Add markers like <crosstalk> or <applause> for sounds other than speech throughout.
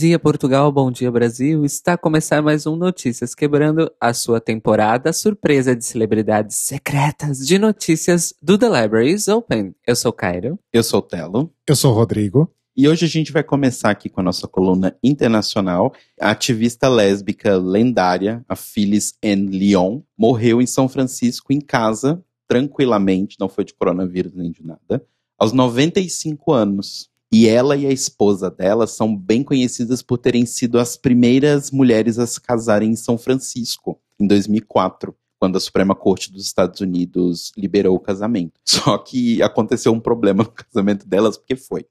Bom dia, Portugal. Bom dia, Brasil. Está a começar mais um Notícias Quebrando a sua temporada surpresa de celebridades secretas de notícias do The Libraries Open. Eu sou Cairo. Eu sou o Telo. Eu sou o Rodrigo. E hoje a gente vai começar aqui com a nossa coluna internacional. A ativista lésbica lendária, a Phyllis N. Lyon, morreu em São Francisco em casa, tranquilamente, não foi de coronavírus nem de nada, aos 95 anos. E ela e a esposa dela são bem conhecidas por terem sido as primeiras mulheres a se casarem em São Francisco, em 2004, quando a Suprema Corte dos Estados Unidos liberou o casamento. <laughs> Só que aconteceu um problema no casamento delas, porque foi.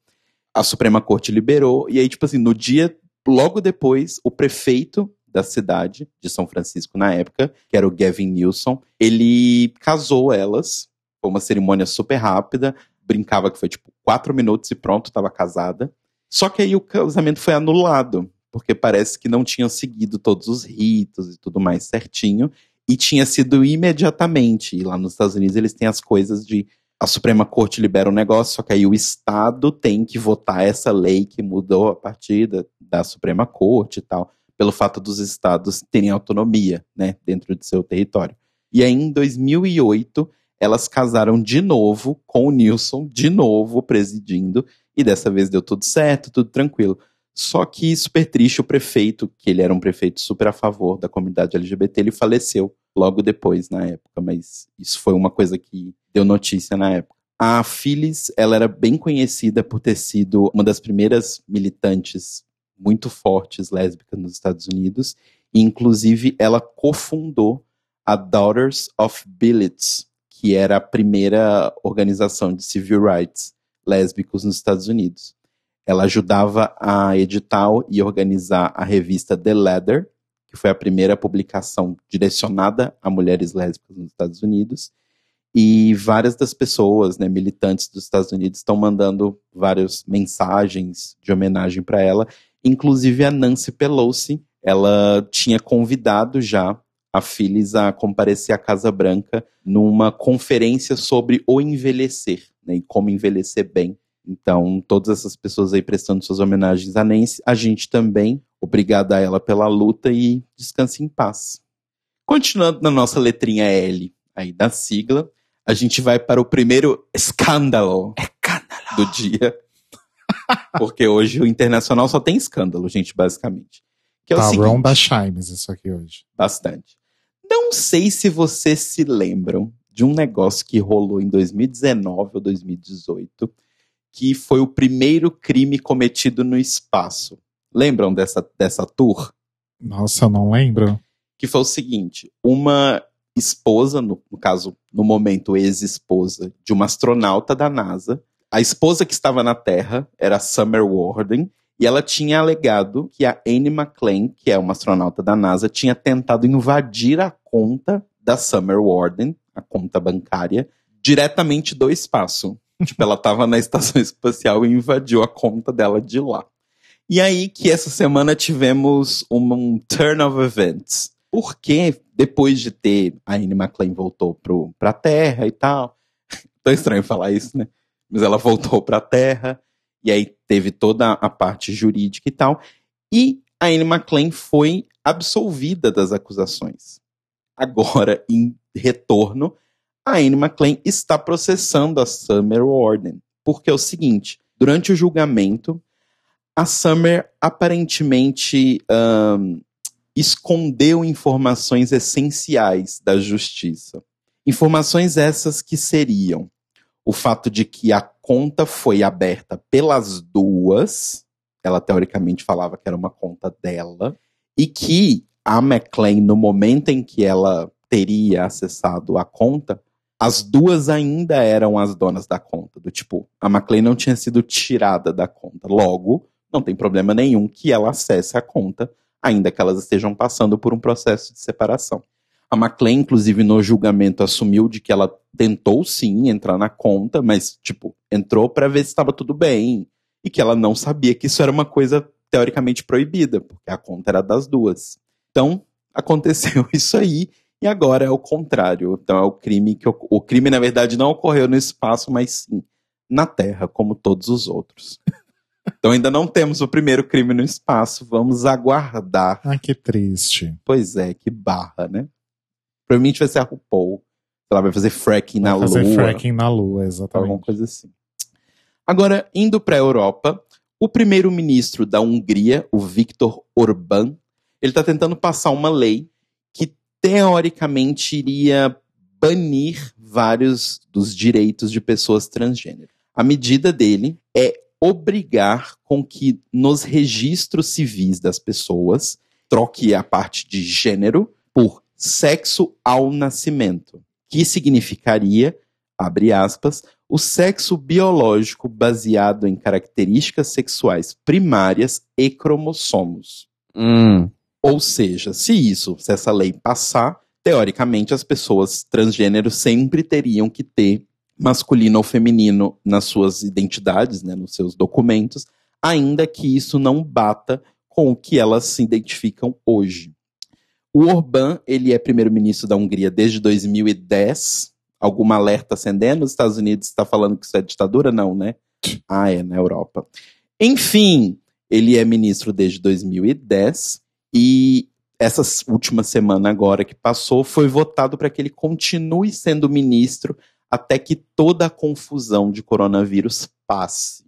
A Suprema Corte liberou, e aí, tipo assim, no dia, logo depois, o prefeito da cidade de São Francisco na época, que era o Gavin Newsom, ele casou elas. Foi uma cerimônia super rápida brincava que foi tipo quatro minutos e pronto, estava casada. Só que aí o casamento foi anulado, porque parece que não tinham seguido todos os ritos e tudo mais certinho, e tinha sido imediatamente. E lá nos Estados Unidos eles têm as coisas de a Suprema Corte libera um negócio, só que aí o Estado tem que votar essa lei que mudou a partir da, da Suprema Corte e tal, pelo fato dos estados terem autonomia, né, dentro de seu território. E aí em 2008 elas casaram de novo com o Nilson, de novo presidindo, e dessa vez deu tudo certo, tudo tranquilo. Só que, super triste, o prefeito, que ele era um prefeito super a favor da comunidade LGBT, ele faleceu logo depois, na época, mas isso foi uma coisa que deu notícia na época. A Phyllis, ela era bem conhecida por ter sido uma das primeiras militantes muito fortes lésbicas nos Estados Unidos, e inclusive ela cofundou a Daughters of Billets, que era a primeira organização de civil rights lésbicos nos Estados Unidos. Ela ajudava a editar e organizar a revista The Leather, que foi a primeira publicação direcionada a mulheres lésbicas nos Estados Unidos. E várias das pessoas, né, militantes dos Estados Unidos, estão mandando várias mensagens de homenagem para ela. Inclusive a Nancy Pelosi, ela tinha convidado já a Phyllis a comparecer à Casa Branca numa conferência sobre o envelhecer, né, e como envelhecer bem. Então, todas essas pessoas aí prestando suas homenagens a Nancy, a gente também, obrigada a ela pela luta e descanse em paz. Continuando na nossa letrinha L aí da sigla, a gente vai para o primeiro escândalo, escândalo. do dia. <laughs> Porque hoje o internacional só tem escândalo, gente, basicamente. Que é tá, o seguinte, da Chimes isso aqui hoje. Bastante. Não sei se vocês se lembram de um negócio que rolou em 2019 ou 2018, que foi o primeiro crime cometido no espaço. Lembram dessa, dessa tour? Nossa, não lembro. Que foi o seguinte: uma esposa, no, no caso, no momento, ex-esposa de uma astronauta da NASA. A esposa que estava na Terra era Summer Warden, e ela tinha alegado que a Anne McClain, que é uma astronauta da NASA, tinha tentado invadir a conta da Summer Warden, a conta bancária, diretamente do espaço. <laughs> tipo, ela estava na estação espacial e invadiu a conta dela de lá. E aí que essa semana tivemos um turn of events. Porque depois de ter a Anne McClain voltou pro, pra Terra e tal. <laughs> Tão estranho falar isso, né? Mas ela voltou pra Terra. E aí teve toda a parte jurídica e tal. E a Anne McClain foi absolvida das acusações. Agora, em retorno, a Anne McClain está processando a Summer Warden. Porque é o seguinte: durante o julgamento, a Summer aparentemente um, escondeu informações essenciais da justiça. Informações essas que seriam o fato de que a conta foi aberta pelas duas, ela teoricamente falava que era uma conta dela, e que a McLean, no momento em que ela teria acessado a conta, as duas ainda eram as donas da conta. Do tipo, a McLean não tinha sido tirada da conta. Logo, não tem problema nenhum que ela acesse a conta, ainda que elas estejam passando por um processo de separação. A McLean, inclusive, no julgamento, assumiu de que ela tentou sim entrar na conta, mas, tipo, entrou para ver se estava tudo bem. E que ela não sabia que isso era uma coisa teoricamente proibida, porque a conta era das duas. Então, aconteceu <laughs> isso aí, e agora é o contrário. Então, é o crime que. O crime, na verdade, não ocorreu no espaço, mas sim na Terra, como todos os outros. <laughs> Então ainda não temos o primeiro crime no espaço. Vamos aguardar. Ah, que triste. Pois é, que barra, né? Provavelmente vai ser a RuPaul. Ela vai fazer fracking na Vai fazer lua. fracking na lua, Alguma exatamente. coisa assim. Agora, indo para a Europa, o primeiro-ministro da Hungria, o Viktor Orbán, ele está tentando passar uma lei que teoricamente iria banir vários dos direitos de pessoas transgênero. A medida dele é obrigar com que nos registros civis das pessoas troque a parte de gênero por sexo ao nascimento, que significaria, abre aspas, o sexo biológico baseado em características sexuais primárias e cromossomos. Hum. Ou seja, se isso, se essa lei passar, teoricamente as pessoas transgêneros sempre teriam que ter masculino ou feminino nas suas identidades, né, nos seus documentos, ainda que isso não bata com o que elas se identificam hoje. O Orbán, ele é primeiro-ministro da Hungria desde 2010. Alguma alerta acendendo? Os Estados Unidos está falando que isso é ditadura? Não, né? Ah, é, na Europa. Enfim, ele é ministro desde 2010 e essa última semana agora que passou foi votado para que ele continue sendo ministro até que toda a confusão de coronavírus passe.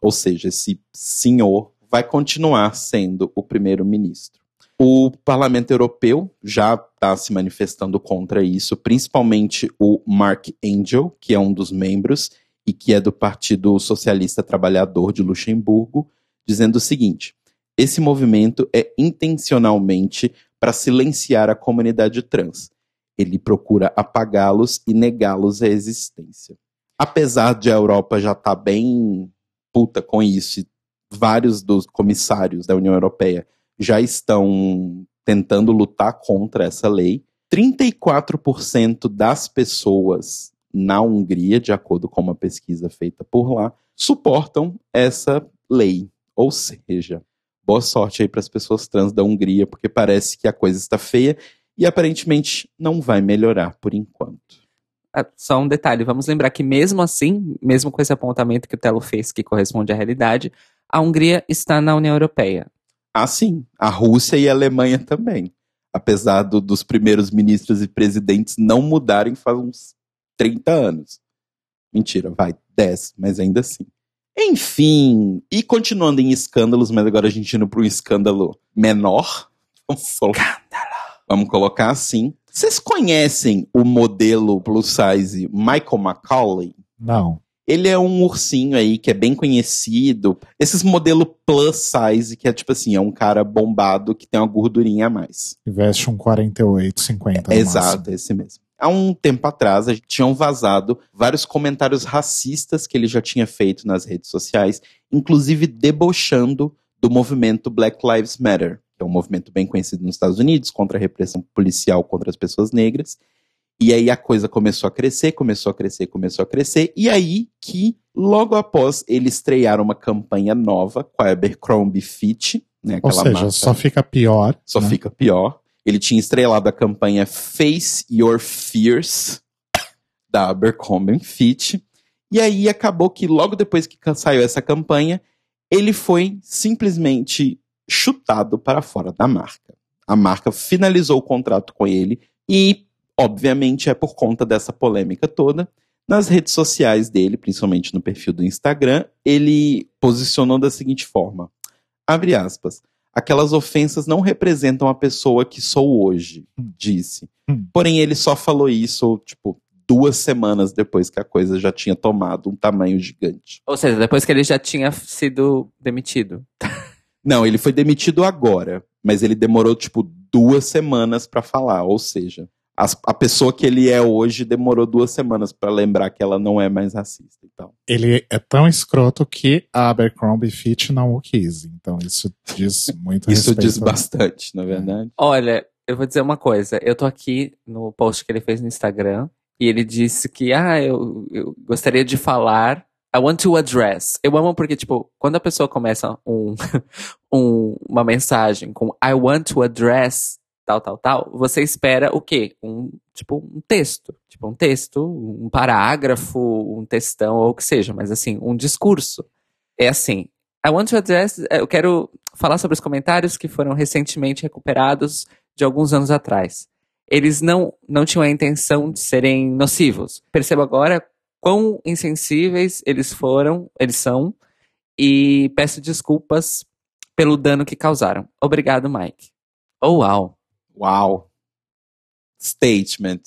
Ou seja, esse senhor vai continuar sendo o primeiro-ministro. O Parlamento Europeu já está se manifestando contra isso, principalmente o Mark Angel, que é um dos membros e que é do Partido Socialista Trabalhador de Luxemburgo, dizendo o seguinte: esse movimento é intencionalmente para silenciar a comunidade trans. Ele procura apagá-los e negá-los a existência. Apesar de a Europa já estar bem puta com isso, e vários dos comissários da União Europeia já estão tentando lutar contra essa lei. 34% das pessoas na Hungria, de acordo com uma pesquisa feita por lá, suportam essa lei. Ou seja, boa sorte aí para as pessoas trans da Hungria, porque parece que a coisa está feia e aparentemente não vai melhorar por enquanto. Ah, Só um detalhe, vamos lembrar que mesmo assim, mesmo com esse apontamento que o Telo fez, que corresponde à realidade, a Hungria está na União Europeia. Ah, sim, a Rússia e a Alemanha também. Apesar do- dos primeiros ministros e presidentes não mudarem faz uns 30 anos. Mentira, vai, 10, mas ainda assim. Enfim, e continuando em escândalos, mas agora a gente indo para um escândalo menor. <laughs> Vamos colocar, vamos colocar assim. Vocês conhecem o modelo plus size Michael McCauley? Não. Ele é um ursinho aí que é bem conhecido. Esses modelo plus size, que é tipo assim, é um cara bombado que tem uma gordurinha a mais. E veste um 48, 50. no Exato, máximo. esse mesmo. Há um tempo atrás, a gente tinham vazado vários comentários racistas que ele já tinha feito nas redes sociais, inclusive debochando do movimento Black Lives Matter, que é um movimento bem conhecido nos Estados Unidos contra a repressão policial contra as pessoas negras. E aí a coisa começou a crescer, começou a crescer, começou a crescer. E aí que, logo após ele estrear uma campanha nova com a Abercrombie Fitch, né, Ou seja, marca- só fica pior. só né? fica pior. Ele tinha estrelado a campanha Face Your Fears, da Abercrombie Fitch. E aí acabou que logo depois que saiu essa campanha, ele foi simplesmente chutado para fora da marca. A marca finalizou o contrato com ele e, obviamente, é por conta dessa polêmica toda. Nas redes sociais dele, principalmente no perfil do Instagram, ele posicionou da seguinte forma: abre aspas. Aquelas ofensas não representam a pessoa que sou hoje, disse. Hum. Porém, ele só falou isso, tipo, duas semanas depois que a coisa já tinha tomado um tamanho gigante. Ou seja, depois que ele já tinha sido demitido. <laughs> Não, ele foi demitido agora, mas ele demorou, tipo, duas semanas pra falar. Ou seja, as- a pessoa que ele é hoje demorou duas semanas pra lembrar que ela não é mais racista e tal. Ele é tão escroto que a Abercrombie Fitch não o quis. Então isso diz <laughs> muito Isso respeito. diz bastante, na verdade. Olha, eu vou dizer uma coisa. Eu tô aqui no post que ele fez no Instagram e ele disse que, ah, eu, eu gostaria de falar. I want to address. Eu amo porque, tipo, quando a pessoa começa um, <laughs> um- uma mensagem com I want to address tal, tal, tal, você espera o quê? Um, tipo, um texto. Tipo, um texto, um parágrafo, um textão ou o que seja, mas assim, um discurso. É assim, I want to address, eh, eu quero falar sobre os comentários que foram recentemente recuperados de alguns anos atrás. Eles não, não tinham a intenção de serem nocivos. Percebo agora quão insensíveis eles foram, eles são, e peço desculpas pelo dano que causaram. Obrigado, Mike. Oh, uau. Uau. Statement.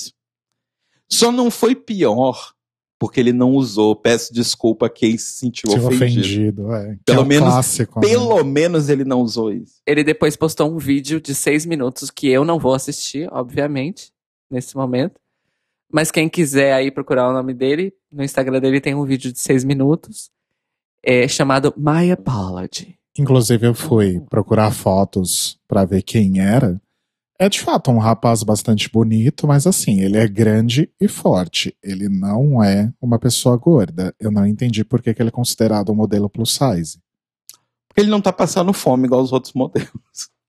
Só não foi pior porque ele não usou. Peço desculpa a quem se sentiu Se ofendido. ofendido. É, Pelo é o menos- clássico, né? Pelo menos ele não usou isso. Ele depois postou um vídeo de seis minutos que eu não vou assistir, obviamente, nesse momento. Mas quem quiser aí procurar o nome dele, no Instagram dele tem um vídeo de seis minutos, é, chamado My Apology. Inclusive, eu fui procurar fotos pra ver quem era. É de fato um rapaz bastante bonito, mas assim, ele é grande e forte. Ele não é uma pessoa gorda. Eu não entendi por que, que ele é considerado um modelo plus size. Porque ele não tá passando fome igual os outros modelos.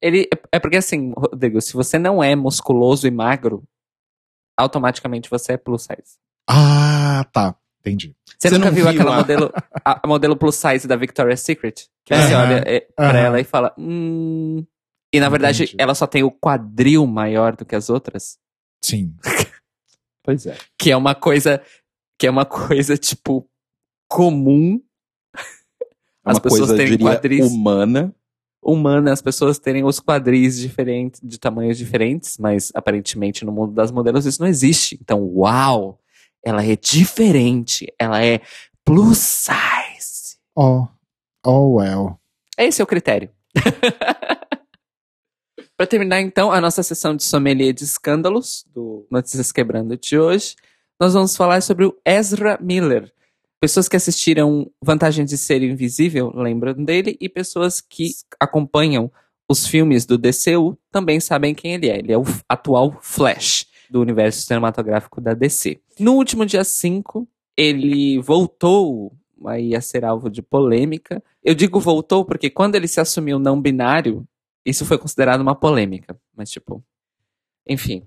Ele, é porque assim, Rodrigo, se você não é musculoso e magro, automaticamente você é plus size. Ah, tá. Entendi. Você, Você nunca não viu, viu aquela a- modelo, a, modelo plus size da Victoria's Secret? Que você Aham, olha é, pra ela e fala, hum... E na verdade, Entendi. ela só tem o quadril maior do que as outras. Sim. <laughs> Pois é. Que é uma coisa, que é uma coisa, tipo, comum, É As pessoas coisa, terem diria, quadris. humana. humana, as pessoas terem os quadris diferentes, de tamanhos diferentes, mas aparentemente no mundo das modelos isso não existe. Então, uau! Ela é diferente, ela é plus size. Oh, oh well. Esse é o critério. <laughs> Para terminar, então, a nossa sessão de sommelier de escândalos do Notícias Quebrando de hoje, nós vamos falar sobre o Ezra Miller. Pessoas que assistiram Vantagem de Ser Invisível lembram dele, e pessoas que acompanham os filmes do DCU também sabem quem ele é. Ele é o atual Flash do universo cinematográfico da DC. No último dia 5, ele voltou aí a ser alvo de polêmica. Eu digo voltou porque quando ele se assumiu não binário, isso foi considerado uma polêmica. Mas, tipo, enfim.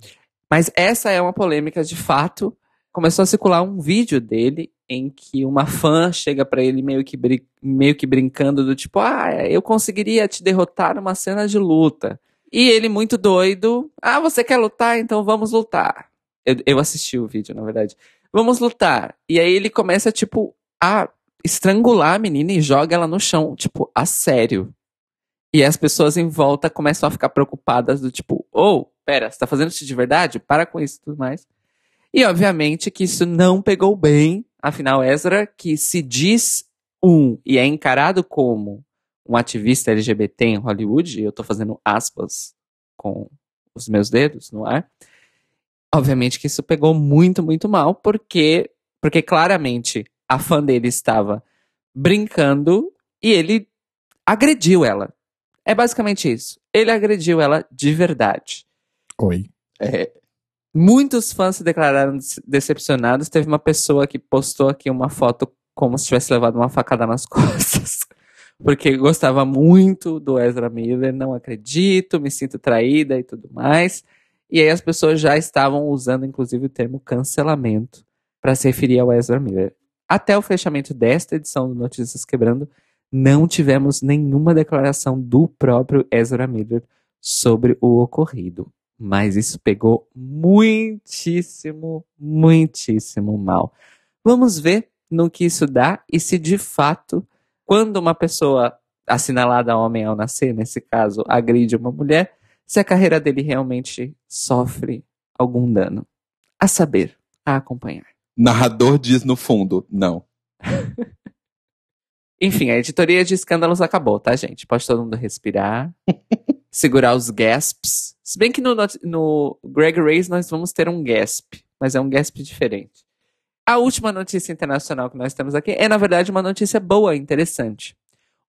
Mas essa é uma polêmica de fato. Começou a circular um vídeo dele em que uma fã chega pra ele meio que, meio que brincando do tipo, ah, eu conseguiria te derrotar numa cena de luta. E ele muito doido, ah, você quer lutar? Então vamos lutar. Eu, eu assisti o vídeo, na verdade. Vamos lutar. E aí ele começa, tipo, a estrangular a menina e joga ela no chão, tipo, a sério. E as pessoas em volta começam a ficar preocupadas do tipo, oh, pera, você tá fazendo isso de verdade? Para com isso e tudo mais. E obviamente que isso não pegou bem, afinal Ezra, que se diz um e é encarado como um ativista LGBT em Hollywood, e eu tô fazendo aspas com os meus dedos no ar, obviamente que isso pegou muito, muito mal, porque, porque claramente a fã dele estava brincando e ele agrediu ela. É basicamente isso. Ele agrediu ela de verdade. Oi. É, Muitos fãs se declararam dece- decepcionados. Teve uma pessoa que postou aqui uma foto como se tivesse levado uma facada nas <laughs> costas. Porque gostava muito do Ezra Miller, não acredito, me sinto traída e tudo mais. E aí as pessoas já estavam usando, inclusive, o termo cancelamento para se referir ao Ezra Miller. Até o fechamento desta edição do Notícias Quebrando, não tivemos nenhuma declaração do próprio Ezra Miller sobre o ocorrido. Mas isso pegou muitíssimo, muitíssimo mal. Vamos ver no que isso dá e se de fato, quando uma pessoa assinalada homem ao nascer, nesse caso, agride uma mulher, se a carreira dele realmente sofre algum dano. A saber, a acompanhar. narrador diz no fundo, não. <laughs> Enfim, a editoria de escândalos acabou, tá, gente? Pode todo mundo respirar, <laughs> segurar os gasps. Se bem que no, no Greg Race nós vamos ter um gasp, mas é um gasp diferente. A última notícia internacional que nós temos aqui é, na verdade, uma notícia boa, interessante.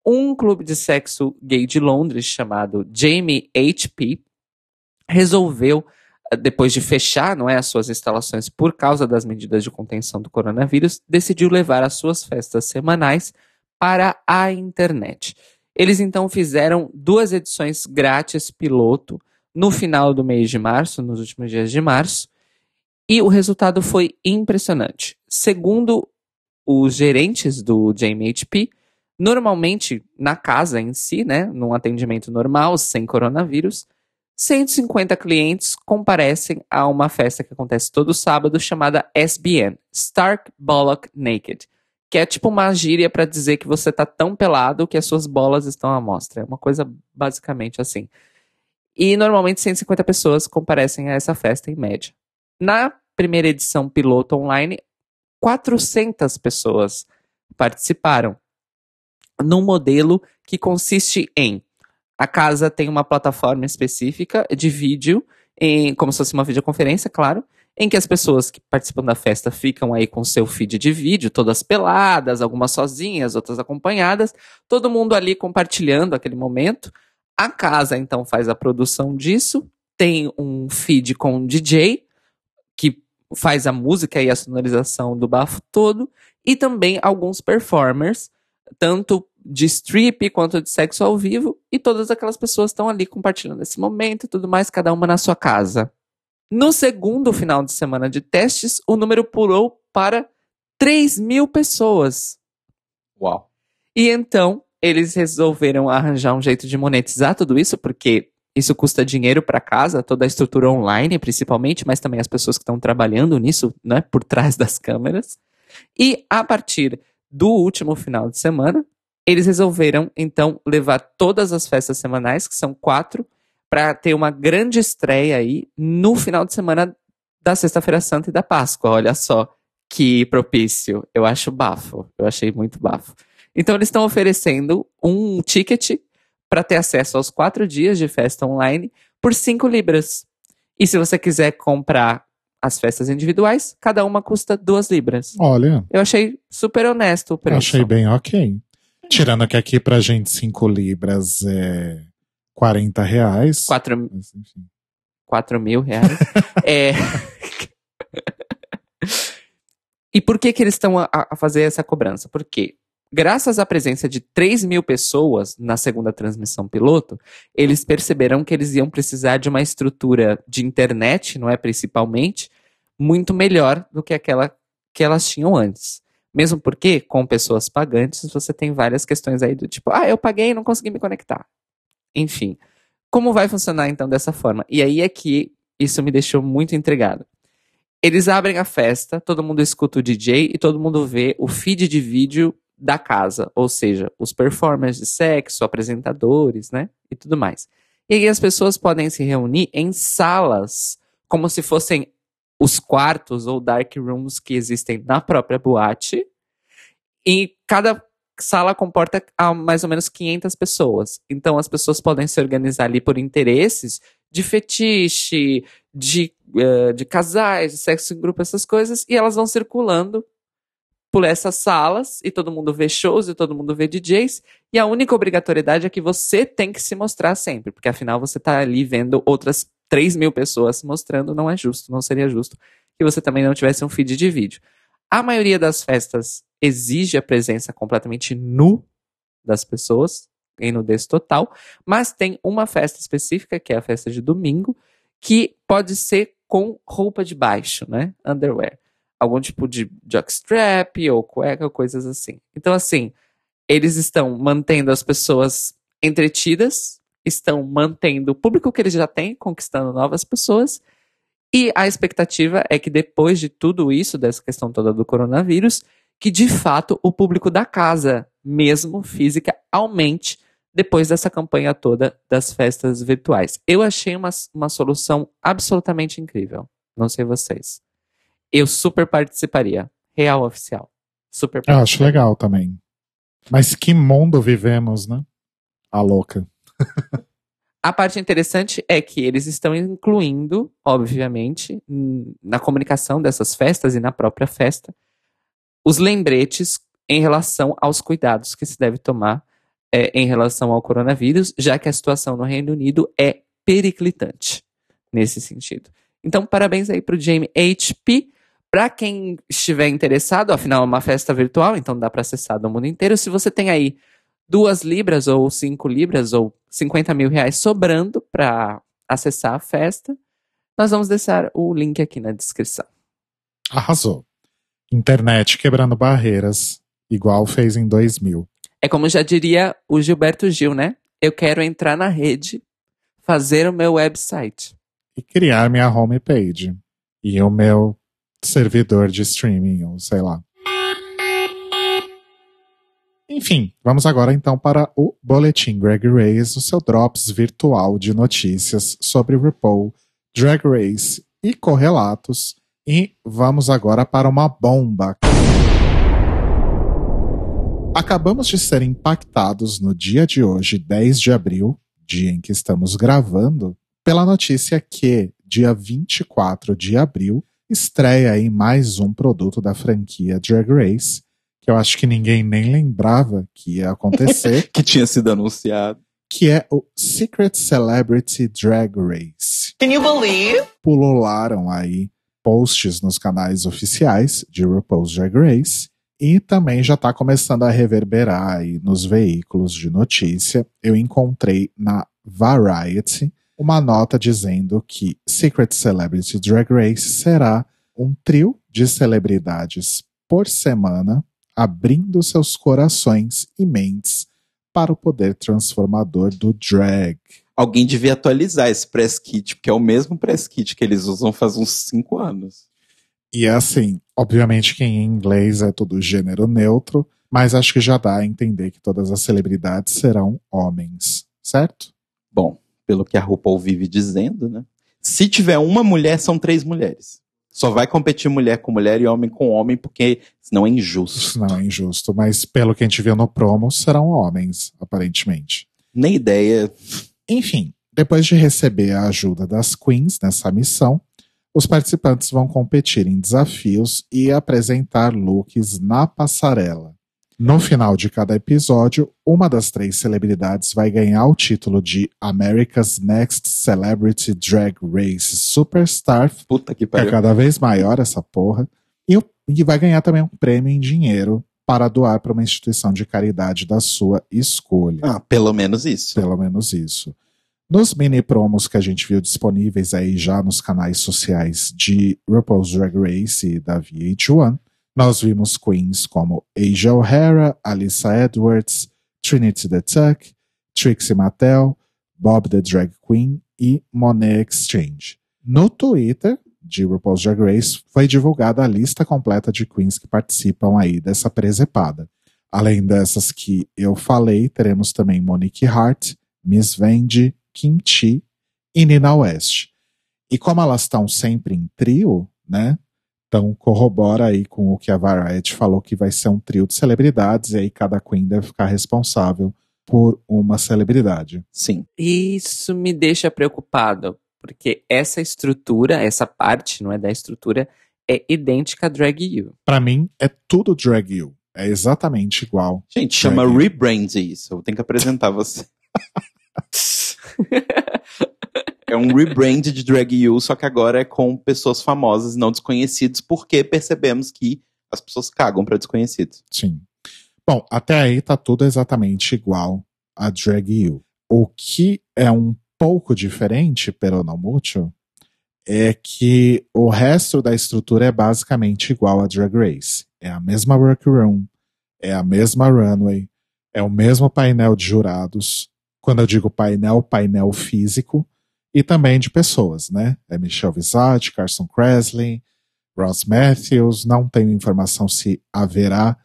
Um clube de sexo gay de Londres chamado Jamie HP resolveu, eh, depois de fechar não é, as suas instalações por causa das medidas de contenção do coronavírus, decidiu levar as suas festas semanais para a internet. Eles então fizeram duas edições grátis piloto no final do mês de março, nos últimos dias de março, e o resultado foi impressionante. Segundo os gerentes do JMHP, Normalmente, na casa em si, né, num atendimento normal, sem coronavírus, 150 clientes comparecem a uma festa que acontece todo sábado chamada SBN, Stark Bollock Naked, que é tipo uma gíria para dizer que você tá tão pelado que as suas bolas estão à mostra. É uma coisa basicamente assim. E normalmente 150 pessoas comparecem a essa festa em média. Na primeira edição piloto online, 400 pessoas participaram num modelo que consiste em a casa tem uma plataforma específica de vídeo, em, como se fosse uma videoconferência, claro, em que as pessoas que participam da festa ficam aí com seu feed de vídeo, todas peladas, algumas sozinhas, outras acompanhadas, todo mundo ali compartilhando aquele momento. A casa então faz a produção disso, tem um feed com um DJ que faz a música e a sonorização do bafo todo, e também alguns performers, tanto de strip quanto de sexo ao vivo, e todas aquelas pessoas estão ali compartilhando esse momento e tudo mais, cada uma na sua casa. No segundo final de semana de testes, o número pulou para 3 mil pessoas. Uau. E então, eles resolveram arranjar um jeito de monetizar tudo isso, porque isso custa dinheiro para casa, toda a estrutura online, principalmente, mas também as pessoas que estão trabalhando nisso, né, por trás das câmeras. E a partir do último final de semana, eles resolveram, então, levar todas as festas semanais, que são quatro, para ter uma grande estreia aí no final de semana da Sexta-feira Santa e da Páscoa. Olha só que propício. Eu acho bafo. Eu achei muito bafo. Então, eles estão oferecendo um ticket para ter acesso aos quatro dias de festa online por cinco libras. E se você quiser comprar as festas individuais, cada uma custa duas libras. Olha, Eu achei super honesto o eu preço. achei bem ok. Tirando que aqui pra gente 5 libras é 40 reais. Quatro, Mas, enfim. 4 mil reais. <laughs> é... e por que, que eles estão a, a fazer essa cobrança? Porque, graças à presença de 3 mil pessoas na segunda transmissão piloto, eles perceberam que eles iam precisar de uma estrutura de internet, não é principalmente, muito melhor do que aquela que elas tinham antes. Mesmo porque, com pessoas pagantes, você tem várias questões aí do tipo, ah, eu paguei e não consegui me conectar. Enfim. Como vai funcionar então dessa forma? E aí é que isso me deixou muito intrigado. Eles abrem a festa, todo mundo escuta o DJ e todo mundo vê o feed de vídeo da casa, ou seja, os performers de sexo, apresentadores, né? E tudo mais. E aí as pessoas podem se reunir em salas, como se fossem os quartos ou dark rooms que existem na própria boate. E cada sala comporta mais ou menos 500 pessoas. Então as pessoas podem se organizar ali por interesses de fetiche, de, eh, de casais, de sexo em grupo, essas coisas, e elas vão circulando por essas salas, e todo mundo vê shows, e todo mundo vê DJs, e a única obrigatoriedade é que você tem que se mostrar sempre, porque afinal você tá ali vendo outras 3 mil pessoas se mostrando, não é justo, não seria justo que você também não tivesse um feed de vídeo. A maioria das festas exige a presença completamente nu das pessoas, em nudez total, mas tem uma festa específica, que é a festa de domingo, que pode ser com roupa de baixo, né? Underwear. Algum tipo de jockstrap ou cueca, coisas assim. Então, assim, eles estão mantendo as pessoas entretidas, estão mantendo o público que eles já têm, conquistando novas pessoas, e a expectativa é que depois de tudo isso, dessa questão toda do coronavírus, que de fato o público da casa, mesmo física, aumente depois dessa campanha toda das festas virtuais. Eu achei uma, uma solução absolutamente incrível. Não sei vocês. Eu super participaria. Real oficial. Super Eu acho legal também. Mas que mundo vivemos, né? A louca. A parte interessante é que eles estão incluindo, obviamente, na comunicação dessas festas e na própria festa, os lembretes em relação aos cuidados que se deve tomar é, em relação ao coronavírus, já que a situação no Reino Unido é periclitante nesse sentido. Então, parabéns aí para o Jamie HP. Para quem estiver interessado, afinal é uma festa virtual, então dá para acessar do mundo inteiro. Se você tem aí duas libras ou cinco libras ou 50 mil reais sobrando para acessar a festa, nós vamos deixar o link aqui na descrição. Arrasou. Internet quebrando barreiras, igual fez em 2000. É como já diria o Gilberto Gil, né? Eu quero entrar na rede, fazer o meu website. E criar minha homepage. E o meu servidor de streaming, ou sei lá. Enfim, vamos agora então para o Boletim Drag Race, o seu drops virtual de notícias sobre RuPaul, Drag Race e correlatos. E vamos agora para uma bomba. Acabamos de ser impactados no dia de hoje, 10 de abril, dia em que estamos gravando, pela notícia que, dia 24 de abril, estreia aí mais um produto da franquia Drag Race, que eu acho que ninguém nem lembrava que ia acontecer. <laughs> que tinha sido anunciado. Que é o Secret Celebrity Drag Race. Can you believe? Pulularam aí posts nos canais oficiais de RuPaul's Drag Race e também já está começando a reverberar aí nos veículos de notícia. Eu encontrei na Variety uma nota dizendo que Secret Celebrity Drag Race será um trio de celebridades por semana abrindo seus corações e mentes para o poder transformador do drag. Alguém devia atualizar esse press kit, porque é o mesmo press kit que eles usam faz uns cinco anos. E assim, obviamente que em inglês é tudo gênero neutro, mas acho que já dá a entender que todas as celebridades serão homens, certo? Bom, pelo que a RuPaul vive dizendo, né? Se tiver uma mulher, são três mulheres. Só vai competir mulher com mulher e homem com homem, porque senão é injusto. Não é injusto, mas pelo que a gente viu no promo, serão homens, aparentemente. Nem ideia. Enfim, depois de receber a ajuda das queens nessa missão, os participantes vão competir em desafios e apresentar looks na passarela. No final de cada episódio, uma das três celebridades vai ganhar o título de America's Next Celebrity Drag Race Superstar. Puta que É pariu. cada vez maior essa porra. E, e vai ganhar também um prêmio em dinheiro para doar para uma instituição de caridade da sua escolha. Ah, pelo menos isso. Pelo menos isso. Nos mini promos que a gente viu disponíveis aí já nos canais sociais de RuPaul's Drag Race e da VH1, nós vimos queens como Asia O'Hara, Alyssa Edwards, Trinity the Tuck, Trixie Mattel, Bob the Drag Queen e Monet Exchange. No Twitter de RuPaul's Drag Race foi divulgada a lista completa de queens que participam aí dessa presepada. Além dessas que eu falei, teremos também Monique Hart, Miss Vendi, Kim Chi e Nina West. E como elas estão sempre em trio, né? Então corrobora aí com o que a Variety falou que vai ser um trio de celebridades e aí cada queen deve ficar responsável por uma celebridade. Sim. Isso me deixa preocupado, porque essa estrutura, essa parte, não é da estrutura, é idêntica a Drag You. Pra mim é tudo drag you. É exatamente igual. Gente, chama rebrand isso. Eu tenho que apresentar você. <laughs> <laughs> É um rebrand de Drag You, só que agora é com pessoas famosas e não desconhecidos, porque percebemos que as pessoas cagam pra desconhecidos. Sim. Bom, até aí tá tudo exatamente igual a Drag You. O que é um pouco diferente, pero não muito, é que o resto da estrutura é basicamente igual a Drag Race. É a mesma workroom, é a mesma runway, é o mesmo painel de jurados. Quando eu digo painel, painel físico e também de pessoas, né? É Michelle Visage, Carson Kressley, Ross Matthews. Não tenho informação se haverá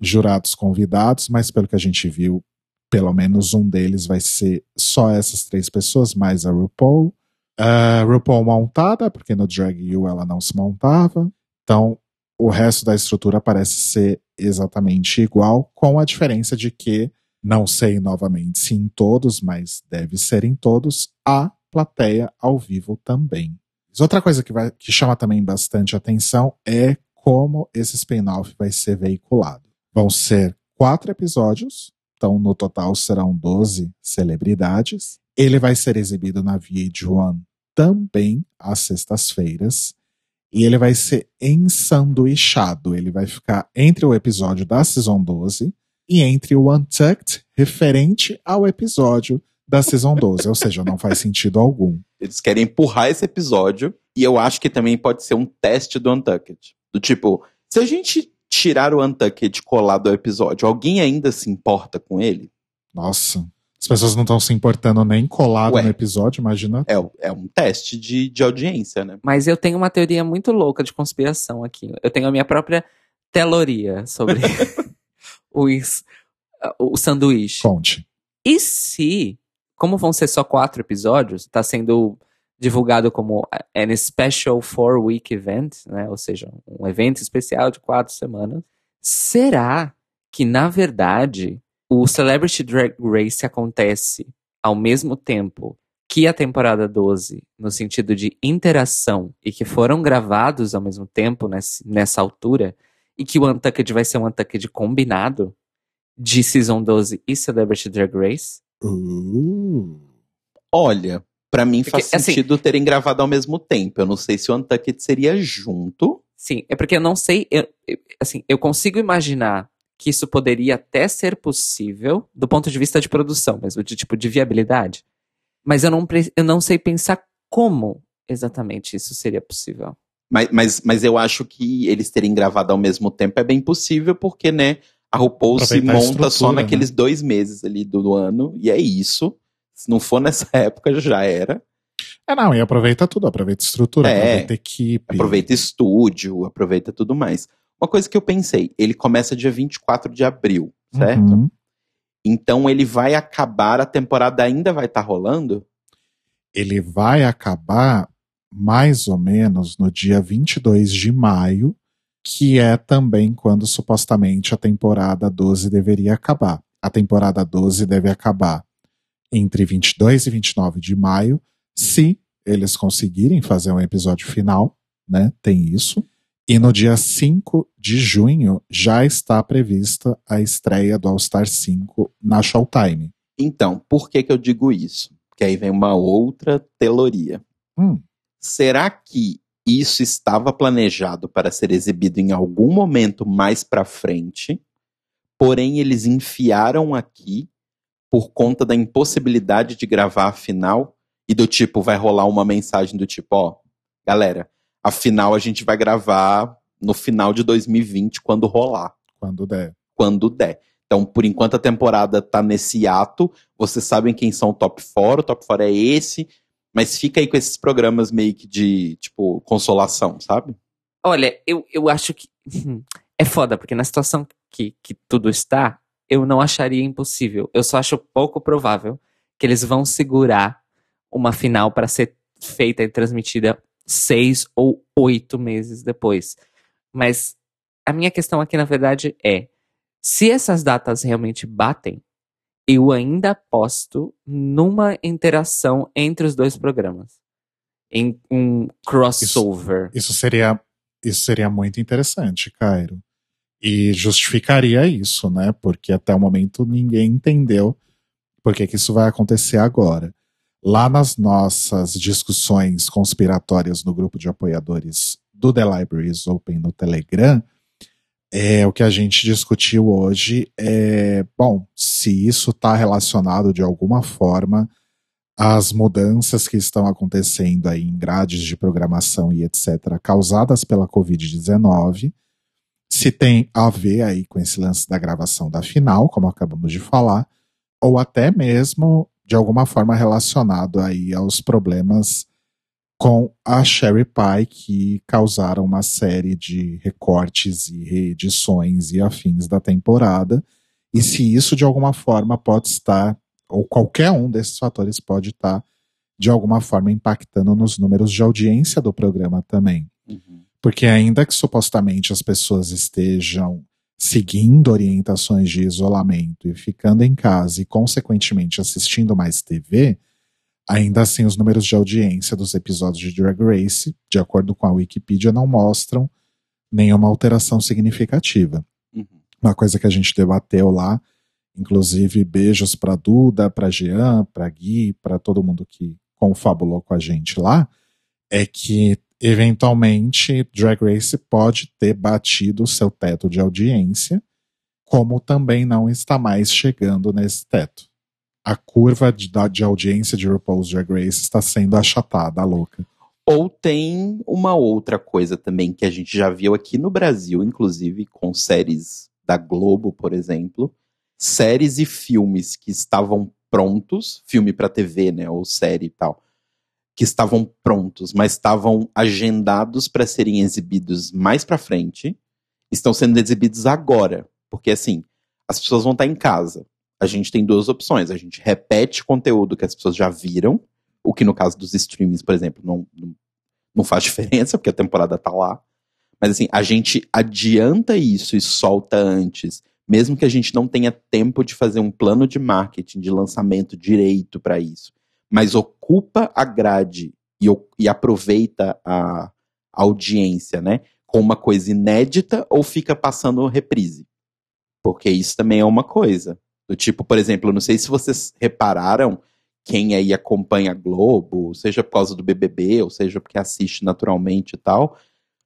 jurados convidados, mas pelo que a gente viu, pelo menos um deles vai ser só essas três pessoas, mais a RuPaul. A RuPaul montada, porque no Drag You ela não se montava. Então, o resto da estrutura parece ser exatamente igual, com a diferença de que, não sei novamente se em todos, mas deve ser em todos, a plateia ao vivo também. Outra coisa que, vai, que chama também bastante atenção é como esse spin-off vai ser veiculado. Vão ser quatro episódios, então no total serão 12 celebridades. Ele vai ser exibido na VH1 também às sextas-feiras. E ele vai ser ensanduichado. Ele vai ficar entre o episódio da Season 12 e entre o Untucked, referente ao episódio da Season 12. Ou seja, não faz sentido algum. Eles querem empurrar esse episódio, e eu acho que também pode ser um teste do Untucked. Do tipo, se a gente tirar o Untucked colado ao episódio, alguém ainda se importa com ele? Nossa. As pessoas não estão se importando nem colado Ué. no episódio, imagina. É, é um teste de, de audiência, né? Mas eu tenho uma teoria muito louca de conspiração aqui. Eu tenho a minha própria teloria sobre <laughs> os, o sanduíche. Conte. E se, como vão ser só quatro episódios, está sendo divulgado como an special four week event, né? Ou seja, um evento especial de quatro semanas. Será que na verdade o Celebrity Drag Race acontece ao mesmo tempo que a temporada 12, no sentido de interação, e que foram gravados ao mesmo tempo nessa, altura, e que o Untucked vai ser um Untucked combinado de Season 12 e Celebrity Drag Race? Uh. Olha, pra mim Porque, faz assim- sentido terem gravado ao mesmo tempo. Eu não sei se o Untucked seria junto. Sim, é porque eu não sei, eu- eu- assim, eu consigo imaginar que isso poderia até ser possível do ponto de vista de produção, mesmo de tipo de viabilidade. Mas eu não, eu não sei pensar como exatamente isso seria possível. Mas, mas, mas eu acho que eles terem gravado ao mesmo tempo é bem possível, porque, né, a RuPaul se Aproveitar a monta só estrutura, naqueles dois meses ali do, do ano, e é isso. Se não for nessa <laughs> época, já era. É, não, e aproveita tudo, aproveita estrutura, É. aproveita equipe. Aproveita estúdio, aproveita tudo mais. Uma coisa que eu pensei, ele começa dia 24 de abril, certo? Uhum. Então ele vai acabar, a temporada ainda vai estar rolando? Ele vai acabar mais ou menos no dia 22 de maio, que é também quando supostamente a temporada 12 deveria acabar. A temporada 12 deve acabar entre 22 e 29 de maio, se eles conseguirem fazer um episódio final, né? Tem isso. E no dia 5 de junho já está prevista a estreia do All Star 5 na Showtime. Então, por que que eu digo isso? Porque aí vem uma outra teoria. Hum. Será que isso estava planejado para ser exibido em algum momento mais pra frente? Porém, eles enfiaram aqui por conta da impossibilidade de gravar a final e do tipo vai rolar uma mensagem do tipo, ó, galera, a final a gente vai gravar no final de 2020 quando rolar, Quando der. quando der. Então, por enquanto a temporada tá nesse ato, vocês sabem quem são o top 4, o top 4 é esse, mas fica aí com esses programas meio que de, tipo, consolação, sabe? Olha, eu, eu acho que <laughs> é foda, porque na situação que, que tudo está, eu não acharia impossível. Eu só acho pouco provável que eles vão segurar uma final para ser feita e transmitida seis ou oito meses depois. Mas a minha questão aqui, na verdade, é: se essas datas realmente batem, eu ainda aposto numa interação entre os dois programas. Em um crossover. Isso seria, isso seria muito interessante, Cairo. E justificaria isso, né? Porque até o momento ninguém entendeu por que, que isso vai acontecer agora. Lá nas nossas discussões conspiratórias no grupo de apoiadores do The Libraries Open no Telegram, é, o que a gente discutiu hoje é, bom, se isso está relacionado de alguma forma às mudanças que estão acontecendo aí em grades de programação e etc., causadas pela Covid-19, se tem a ver aí com esse lance da gravação da final, como acabamos de falar, ou até mesmo de alguma forma relacionado aí aos problemas com a Sherry Pie que causaram uma série de recortes e reedições e afins da temporada, e se isso de alguma forma pode estar, ou qualquer um desses fatores pode estar de alguma forma impactando nos números de audiência do programa também. Porque ainda que supostamente as pessoas estejam seguindo orientações de isolamento e ficando em casa e, consequentemente, assistindo mais TV, ainda assim os números de audiência dos episódios de Drag Race, de acordo com a Wikipedia, não mostram nenhuma alteração significativa. Uhum. Uma coisa que a gente debateu lá, inclusive beijos para Duda, para Jean, para Gui, para todo mundo que confabulou com a gente lá, é que eventualmente Drag Race pode ter batido o seu teto de audiência, como também não está mais chegando nesse teto. A curva de, de audiência de RuPaul's Drag Race está sendo achatada, louca. Ou tem uma outra coisa também que a gente já viu aqui no Brasil, inclusive com séries da Globo, por exemplo, séries e filmes que estavam prontos, filme para TV, né, ou série e tal, que estavam prontos, mas estavam agendados para serem exibidos mais para frente, estão sendo exibidos agora, porque assim, as pessoas vão estar em casa. A gente tem duas opções, a gente repete conteúdo que as pessoas já viram, o que no caso dos streamings, por exemplo, não, não, não faz <laughs> diferença, porque a temporada tá lá. Mas assim, a gente adianta isso e solta antes, mesmo que a gente não tenha tempo de fazer um plano de marketing, de lançamento direito para isso. Mas ocupa a grade e, e aproveita a audiência, né? Com uma coisa inédita ou fica passando reprise. Porque isso também é uma coisa. Do tipo, por exemplo, não sei se vocês repararam, quem aí acompanha a Globo, seja por causa do BBB, ou seja porque assiste naturalmente e tal,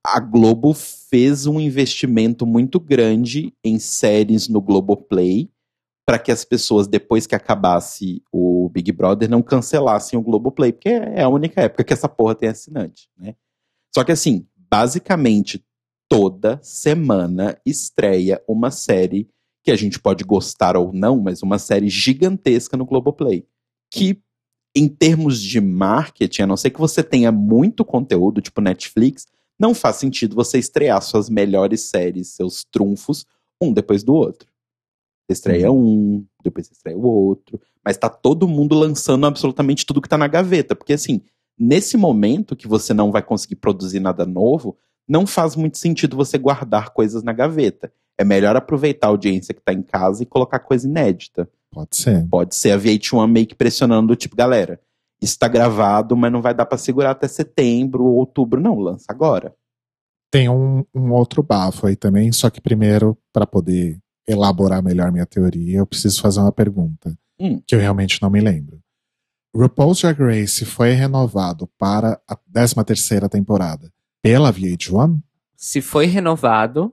a Globo fez um investimento muito grande em séries no Globoplay para que as pessoas, depois que acabasse o Big Brother, não cancelassem o Globoplay, porque é a única época que essa porra tem assinante, né? Só que assim, basicamente toda semana estreia uma série que a gente pode gostar ou não, mas uma série gigantesca no Globoplay que em termos de marketing, a não ser que você tenha muito conteúdo, tipo Netflix, não faz sentido você estrear suas melhores séries, seus trunfos, um depois do outro. Estreia uhum. um, depois estreia o outro, mas tá todo mundo lançando absolutamente tudo que tá na gaveta, porque assim, nesse momento que você não vai conseguir produzir nada novo, não faz muito sentido você guardar coisas na gaveta. É melhor aproveitar a audiência que tá em casa e colocar coisa inédita. Pode ser. Pode ser a VH1 meio que pressionando, tipo, galera, isso tá gravado, mas não vai dar para segurar até setembro ou outubro, não, lança agora. Tem um, um outro bafo aí também, só que primeiro, para poder elaborar melhor minha teoria, eu preciso fazer uma pergunta, hum. que eu realmente não me lembro. RuPaul's Drag Race foi renovado para a 13 terceira temporada pela VH1? Se foi renovado,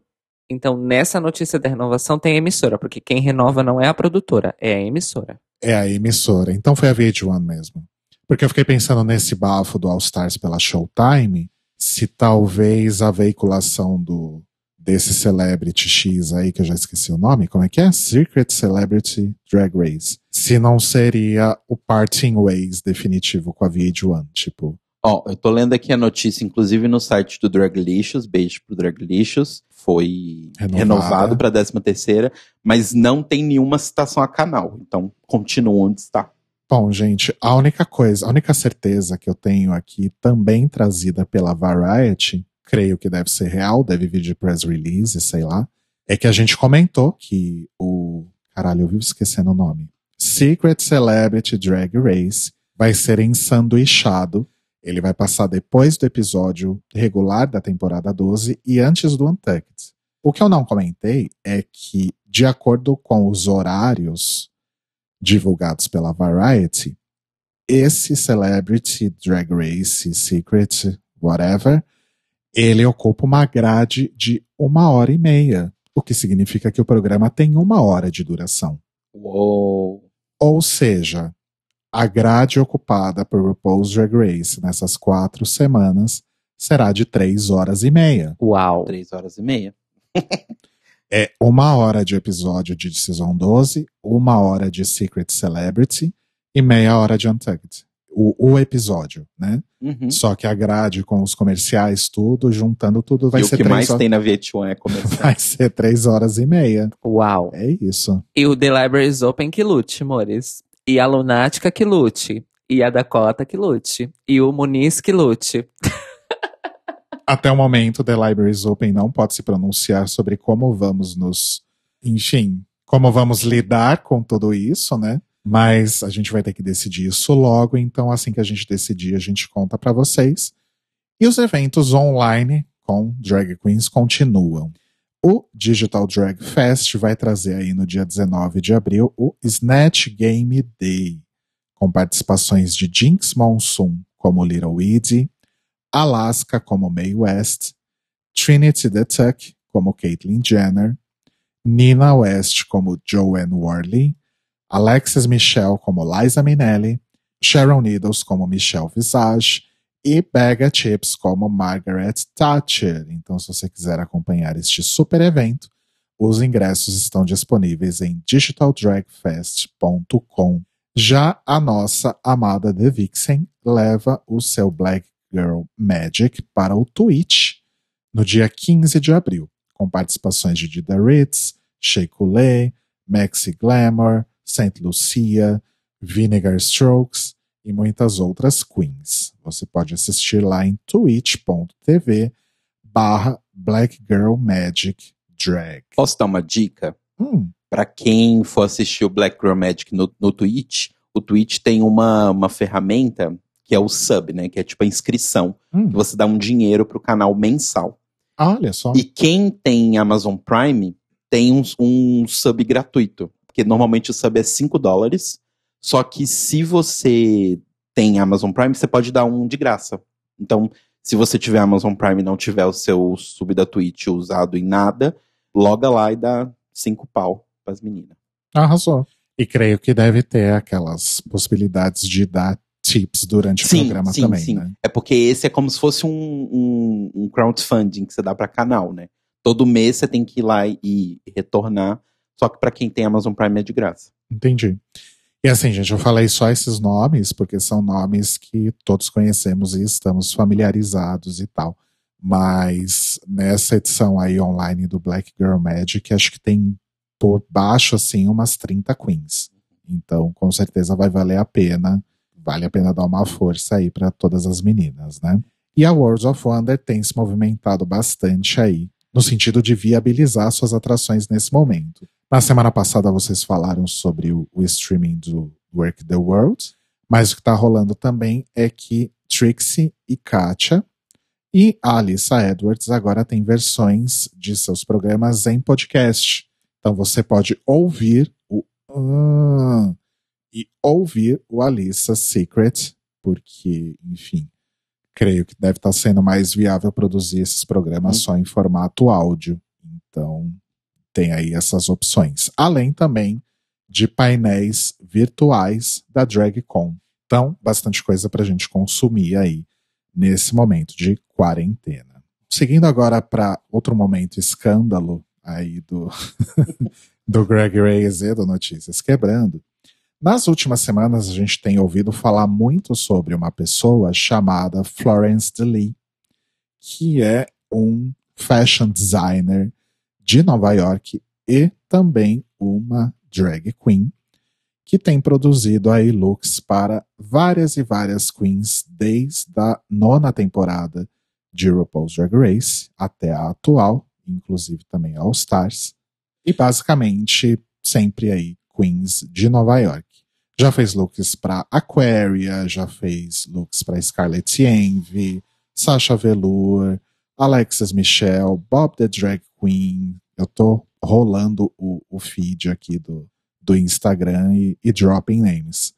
então, nessa notícia da renovação tem a emissora, porque quem renova não é a produtora, é a emissora. É a emissora. Então foi a VH1 mesmo. Porque eu fiquei pensando nesse bafo do All Stars pela Showtime, se talvez a veiculação do desse Celebrity X aí, que eu já esqueci o nome, como é que é? Secret Celebrity Drag Race. Se não seria o parting ways definitivo com a VH1, tipo, Ó, eu tô lendo aqui a notícia, inclusive no site do Draglicious, beijo pro Draglicious, foi Renovada. renovado pra 13 terceira, mas não tem nenhuma citação a canal, então continua onde está. Bom, gente, a única coisa, a única certeza que eu tenho aqui, também trazida pela Variety, creio que deve ser real, deve vir de press release, sei lá, é que a gente comentou que o. Caralho, eu vivo esquecendo o nome. Secret Celebrity Drag Race vai ser ensanduichado ele vai passar depois do episódio regular da temporada 12 e antes do Untucked. O que eu não comentei é que, de acordo com os horários divulgados pela Variety, esse Celebrity Drag Race Secret, whatever, ele ocupa uma grade de uma hora e meia, o que significa que o programa tem uma hora de duração. Uou. Ou seja, a grade ocupada por RuPaul's Drag Race nessas quatro semanas será de três horas e meia. Uau! Três horas e meia. <laughs> é uma hora de episódio de Season 12, uma hora de Secret Celebrity e meia hora de Untucked. O, o episódio, né? Uhum. Só que a grade com os comerciais, tudo, juntando tudo, vai e ser o que mais horas... tem na VH1 é comercial. <laughs> Vai ser três horas e meia. Uau! É isso. E o The Libraries Open que lute, amores. E a Lunática que lute. E a Dakota que lute. E o Muniz que lute. <laughs> Até o momento, The Libraries Open não pode se pronunciar sobre como vamos nos. Enfim, como vamos lidar com tudo isso, né? Mas a gente vai ter que decidir isso logo, então assim que a gente decidir, a gente conta para vocês. E os eventos online com drag queens continuam. O Digital Drag Fest vai trazer aí no dia 19 de abril o Snatch Game Day, com participações de Jinx Monsoon como Little Weedy, Alaska como Mae West, Trinity the Tuck como Caitlyn Jenner, Nina West como Joanne Worley, Alexis Michelle como Liza Minnelli, Sharon Needles como Michelle Visage e Bega Chips como Margaret Thatcher. Então, se você quiser acompanhar este super evento, os ingressos estão disponíveis em digitaldragfest.com. Já a nossa amada The Vixen leva o seu Black Girl Magic para o Twitch no dia 15 de abril, com participações de Dida Ritz, Shea Coulee, Maxi Glamour, Saint Lucia, Vinegar Strokes e muitas outras queens. Você pode assistir lá em twitch.tv barra Black Girl Magic Drag. Posso dar uma dica? Hum, Pra quem for assistir o Black Girl Magic no, no Twitch, o Twitch tem uma, uma ferramenta que é o sub, né? Que é tipo a inscrição. hum. Você dá um dinheiro pro canal mensal. Olha só. E quem tem Amazon Prime tem um, um sub gratuito. Porque normalmente o sub é 5 dólares. Só que se você tem Amazon Prime, você pode dar um de graça. Então, se você tiver Amazon Prime e não tiver o seu sub da Twitch usado em nada, loga lá e dá 5 pau pras meninas. Arrasou. E creio que deve ter aquelas possibilidades de dar tips durante o Sim, programa sim, também, sim. né? É porque esse é como se fosse um, um, um crowdfunding que você dá pra canal, né? Todo mês você tem que ir lá e retornar. Só que pra quem tem Amazon Prime é de graça. Entendi. E assim, gente, eu falei só esses nomes, porque são nomes que todos conhecemos e estamos familiarizados e tal. Mas nessa edição aí online do Black Girl Magic, acho que tem por baixo, assim, umas 30 queens. Então, com certeza vai valer a pena. Vale a pena dar uma força aí para todas as meninas, né? E a Worlds of Wonder tem se movimentado bastante aí, no sentido de viabilizar suas atrações nesse momento. Na semana passada vocês falaram sobre o, o streaming do Work the World, mas o que está rolando também é que Trixie e Katia e a Alissa Edwards agora têm versões de seus programas em podcast. Então você pode ouvir o ah, e ouvir o Alissa Secret, porque, enfim, creio que deve estar sendo mais viável produzir esses programas Hum. só em formato áudio. Então, tem aí essas opções. Além também de painéis virtuais da DragCon. Então, bastante coisa para a gente consumir aí nesse momento de quarentena. Seguindo agora para outro momento escândalo aí do, <laughs> do Greg Reyes e do Notícias Quebrando. Nas últimas semanas, a gente tem ouvido falar muito sobre uma pessoa chamada Florence DeLee, que é um fashion designer de Nova York e também uma drag queen, que tem produzido aí looks para várias e várias queens desde a nona temporada de RuPaul's Drag Race até a atual, inclusive também All Stars, e basicamente sempre aí queens de Nova York. Já fez looks para Aquaria, já fez looks para Scarlett Envy, Sasha Velour, Alexis Michelle, Bob the Drag Queen. Eu tô rolando o, o feed aqui do, do Instagram e, e dropping names.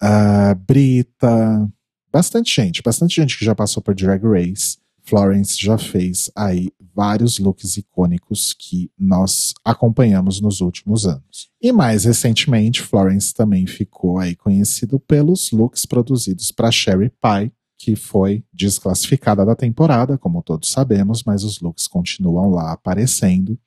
Ah, Brita, bastante gente, bastante gente que já passou por Drag Race. Florence já fez aí vários looks icônicos que nós acompanhamos nos últimos anos. E mais recentemente, Florence também ficou aí conhecido pelos looks produzidos para Sherry Pie, que foi desclassificada da temporada, como todos sabemos, mas os looks continuam lá aparecendo.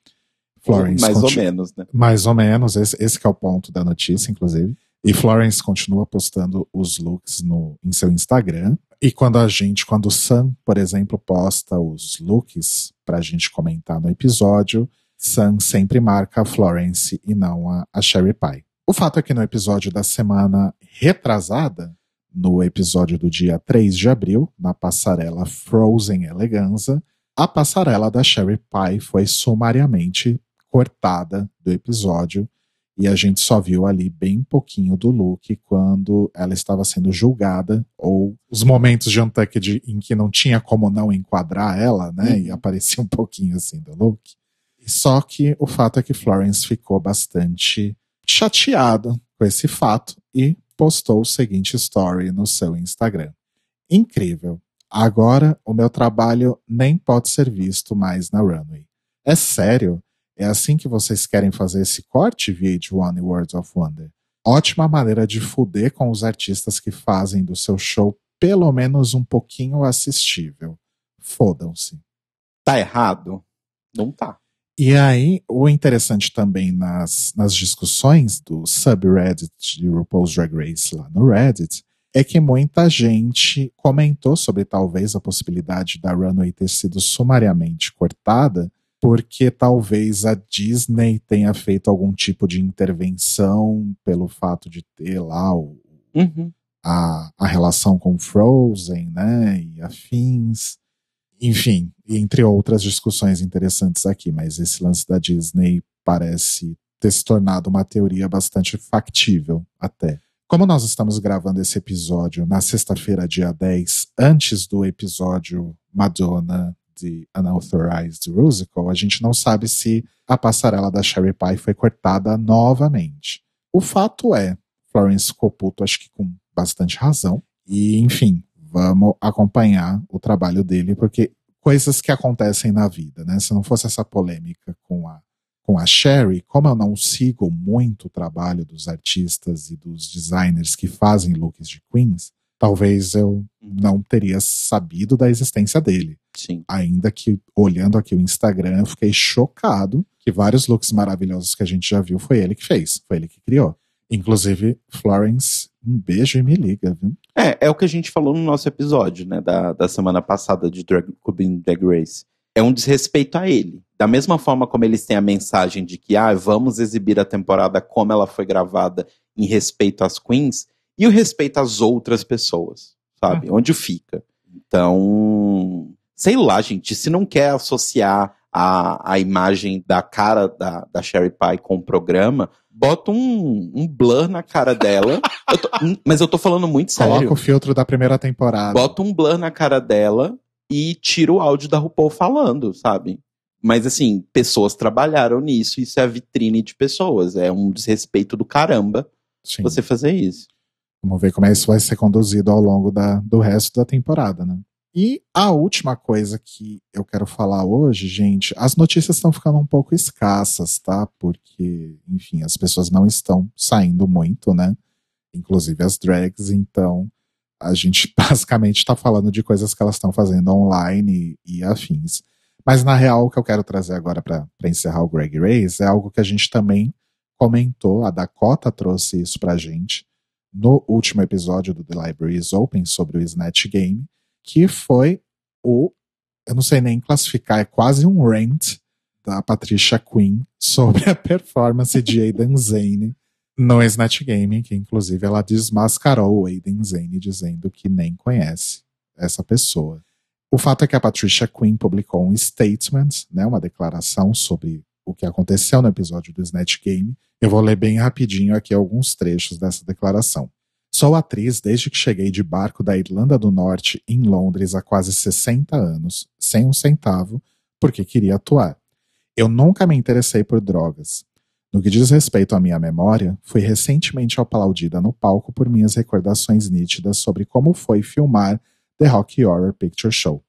Florence Mais ou menos, né? mais ou menos, esse, esse que é o ponto da notícia, inclusive. E Florence continua postando os looks no, em seu Instagram. E quando a gente, quando o Sam, por exemplo, posta os looks pra gente comentar no episódio, Sam sempre marca a Florence e não a, a Sherry Pie. O fato é que no episódio da semana retrasada, no episódio do dia 3 de abril, na passarela Frozen Eleganza, a passarela da Sherry Pie foi sumariamente cortada do episódio e a gente só viu ali bem pouquinho do look quando ela estava sendo julgada ou os momentos de Untucked em que não tinha como não enquadrar ela, né? E aparecia um pouquinho assim do look. Só que o fato é que Florence ficou bastante chateada com esse fato e postou o seguinte story no seu Instagram. Incrível. Agora o meu trabalho nem pode ser visto mais na runway. É sério? É assim que vocês querem fazer esse corte, VH1 e Words of Wonder? Ótima maneira de fuder com os artistas que fazem do seu show pelo menos um pouquinho assistível. Fodam-se. Tá errado? Não tá. E aí, o interessante também nas, nas discussões do subreddit de RuPaul's Drag Race lá no Reddit é que muita gente comentou sobre talvez a possibilidade da runway ter sido sumariamente cortada, porque talvez a Disney tenha feito algum tipo de intervenção pelo fato de ter lá o, Uhum. a, a relação com Frozen, né, e afins. Enfim, entre outras discussões interessantes aqui, mas esse lance da Disney parece ter se tornado uma teoria bastante factível até. Como nós estamos gravando esse episódio na sexta-feira, dia 10, antes do episódio Madonna de Unauthorized Musical, a gente não sabe se a passarela da Sherry Pie foi cortada novamente. O fato é, Florence Coputo, acho que com bastante razão, e enfim, vamos acompanhar o trabalho dele, porque coisas que acontecem na vida, né? Se não fosse essa polêmica com a com a Sherry, como eu não sigo muito o trabalho dos artistas e dos designers que fazem looks de queens, talvez eu não teria sabido da existência dele. Sim. Ainda que, olhando aqui o Instagram, eu fiquei chocado que vários looks maravilhosos que a gente já viu foi ele que fez, foi ele que criou. Inclusive, Florence, um beijo e me liga, viu? É, é o que a gente falou no nosso episódio, né, da, da semana passada de Drag, Cuban Drag Race. É um desrespeito a ele. Da mesma forma como eles têm a mensagem de que, ah, vamos exibir a temporada como ela foi gravada em respeito às queens, e o respeito às outras pessoas, sabe? Onde fica. Então, sei lá, gente, se não quer associar a, a imagem da cara da, da Sherry Pie com o programa, bota um, um blur na cara dela. <laughs> Eu tô- mas eu tô falando muito sério. Coloca o filtro da primeira temporada. Bota um blur na cara dela e tira o áudio da RuPaul falando, sabe? Mas assim, pessoas trabalharam nisso, isso é a vitrine de pessoas. É um desrespeito do caramba Sim. você fazer isso. Vamos ver como é isso vai ser conduzido ao longo da, do resto da temporada, né? E a última coisa que eu quero falar hoje, gente, as notícias estão ficando um pouco escassas, tá? Porque, enfim, as pessoas não estão saindo muito, né? Inclusive as drags, então a gente <laughs> basicamente está falando de coisas que elas estão fazendo online e, e afins. Mas na real, o que eu quero trazer agora para encerrar o Greg Race é algo que a gente também comentou, a Dakota trouxe isso pra gente no último episódio do The Library is Open sobre o Snatch Game, que foi o. Eu não sei nem classificar, é quase um rant da Patricia Quinn sobre a performance de Aidan <laughs> Zane no Snatch Game, que inclusive ela desmascarou o Aidan Zane dizendo que nem conhece essa pessoa. O fato é que a Patricia Quinn publicou um statement, né, uma declaração sobre o que aconteceu no episódio do Snatch Game. Eu vou ler bem rapidinho aqui alguns trechos dessa declaração. Sou atriz desde que cheguei de barco da Irlanda do Norte em Londres há quase 60 anos, sem um centavo, porque queria atuar. Eu nunca me interessei por drogas. No que diz respeito à minha memória, fui recentemente aplaudida no palco por minhas recordações nítidas sobre como foi filmar The Rocky Horror Picture Show.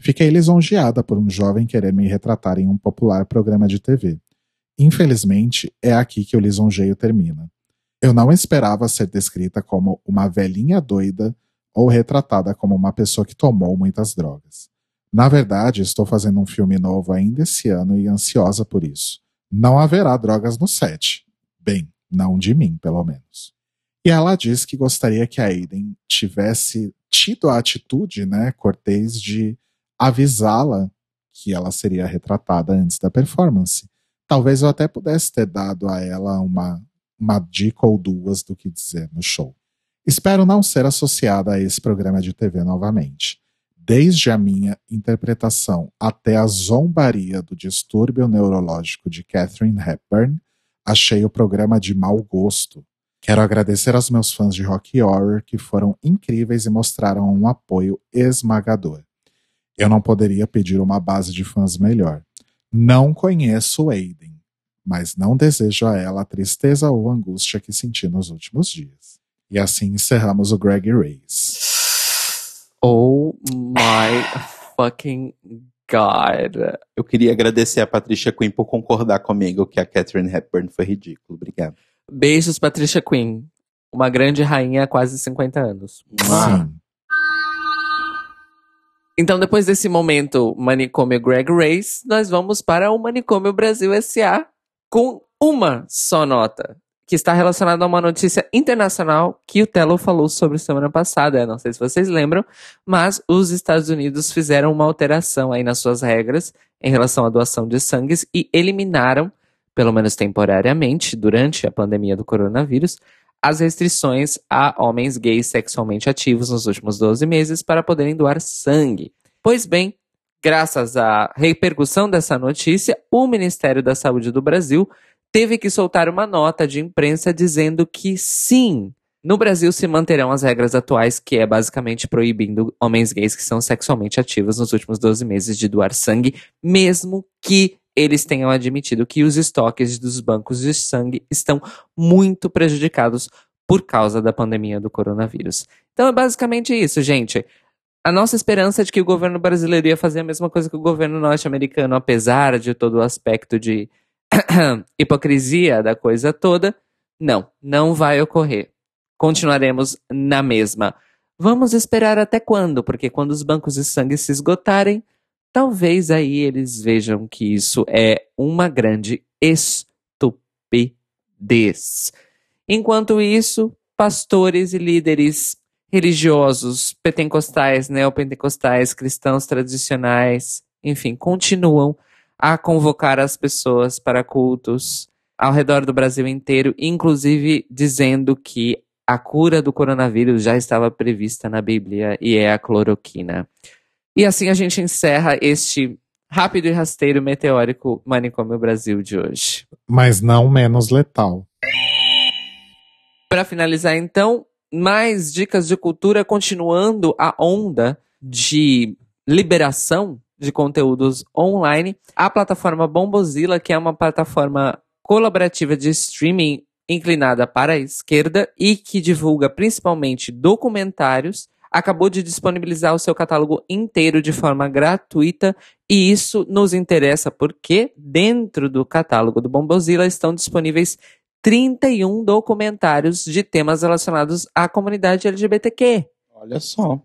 Fiquei lisonjeada por um jovem querer me retratar em um popular programa de TV. Infelizmente, é aqui que o lisonjeio termina. Eu não esperava ser descrita como uma velhinha doida ou retratada como uma pessoa que tomou muitas drogas. Na verdade, estou fazendo um filme novo ainda esse ano e ansiosa por isso. Não haverá drogas no set. Bem, não de mim, pelo menos. E ela diz que gostaria que a Aiden tivesse tido a atitude, né, cortês de avisá-la que ela seria retratada antes da performance. Talvez eu até pudesse ter dado a ela uma, uma dica ou duas do que dizer no show. Espero não ser associada a esse programa de TV novamente. Desde a minha interpretação até a zombaria do distúrbio neurológico de Catherine Hepburn, achei o programa de mau gosto. Quero agradecer aos meus fãs de Rock Horror que foram incríveis e mostraram um apoio esmagador. Eu não poderia pedir uma base de fãs melhor. Não conheço Aiden, mas não desejo a ela a tristeza ou angústia que senti nos últimos dias. E assim encerramos o Greg Race. Oh my fucking god. Eu queria agradecer a Patricia Quinn por concordar comigo que a Catherine Hepburn foi ridículo. Obrigado. Beijos, Patricia Quinn. Uma grande rainha há quase 50 anos. Sim. Então, depois desse momento manicômio Greg Race, nós vamos para o Manicômio Brasil SA com uma só nota, que está relacionada a uma notícia internacional que o Telo falou sobre semana passada. Não sei se vocês lembram, mas os Estados Unidos fizeram uma alteração aí nas suas regras em relação à doação de sangues e eliminaram, pelo menos temporariamente, durante a pandemia do coronavírus, as restrições a homens gays sexualmente ativos nos últimos 12 meses para poderem doar sangue. Pois bem, graças à repercussão dessa notícia, o Ministério da Saúde do Brasil teve que soltar uma nota de imprensa dizendo que sim, no Brasil se manterão as regras atuais, que é basicamente proibindo homens gays que são sexualmente ativos nos últimos 12 meses de doar sangue, mesmo que eles tenham admitido que os estoques dos bancos de sangue estão muito prejudicados por causa da pandemia do coronavírus. Então é basicamente isso, gente. A nossa esperança é de que o governo brasileiro ia fazer a mesma coisa que o governo norte-americano, apesar de todo o aspecto de <coughs> hipocrisia da coisa toda, não, não vai ocorrer. Continuaremos na mesma. Vamos esperar até quando? Porque quando os bancos de sangue se esgotarem, talvez aí eles vejam que isso é uma grande estupidez. Enquanto isso, pastores e líderes religiosos, pentecostais, neopentecostais, cristãos tradicionais, enfim, continuam a convocar as pessoas para cultos ao redor do Brasil inteiro, inclusive dizendo que a cura do coronavírus já estava prevista na Bíblia e é a cloroquina. E assim a gente encerra este rápido e rasteiro meteórico Manicômio Brasil de hoje. Mas não menos letal. Para finalizar, então, mais dicas de cultura, continuando a onda de liberação de conteúdos online. A plataforma Bombozilla, que é uma plataforma colaborativa de streaming inclinada para a esquerda e que divulga principalmente documentários acabou de disponibilizar o seu catálogo inteiro de forma gratuita e isso nos interessa porque dentro do catálogo do Bombozilla estão disponíveis 31 documentários de temas relacionados à comunidade LGBTQ. Olha só.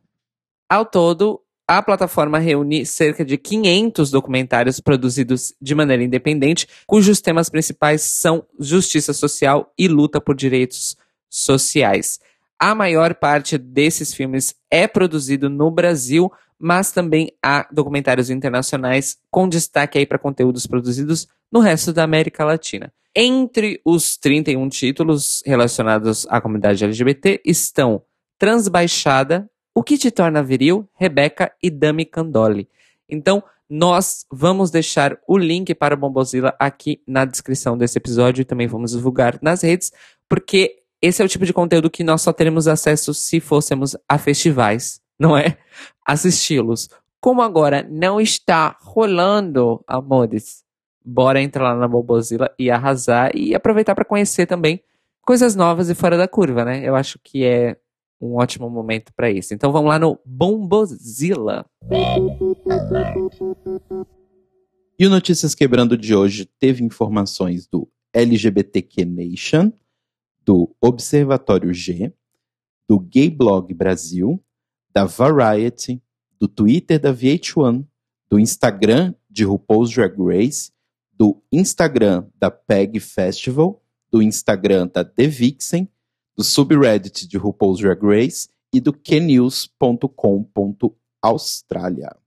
Ao todo, a plataforma reúne cerca de 500 documentários produzidos de maneira independente, cujos temas principais são justiça social e luta por direitos sociais. A maior parte desses filmes é produzido no Brasil, mas também há documentários internacionais com destaque aí para conteúdos produzidos no resto da América Latina. Entre os 31 títulos relacionados à comunidade LGBT estão Transbaixada, O que te torna viril, Rebeca e Dami Candoli. Então, nós vamos deixar o link para o Bombozilla aqui na descrição desse episódio e também vamos divulgar nas redes, porque esse é o tipo de conteúdo que nós só teremos acesso se fôssemos a festivais, não é? Assisti-los. Como agora não está rolando, amores, bora entrar lá na Bobozilla e arrasar e aproveitar para conhecer também coisas novas e fora da curva, né? Eu acho que é um ótimo momento para isso. Então vamos lá no Bombozilla. E o Notícias Quebrando de hoje teve informações do LGBTQ Nation, do Observatório G, do Gay Blog Brasil, da Variety, do Twitter da VH1, do Instagram de RuPaul's Drag Race, do Instagram da PEG Festival, do Instagram da The Vixen, do subreddit de RuPaul's Drag Race e do knews.com.australia.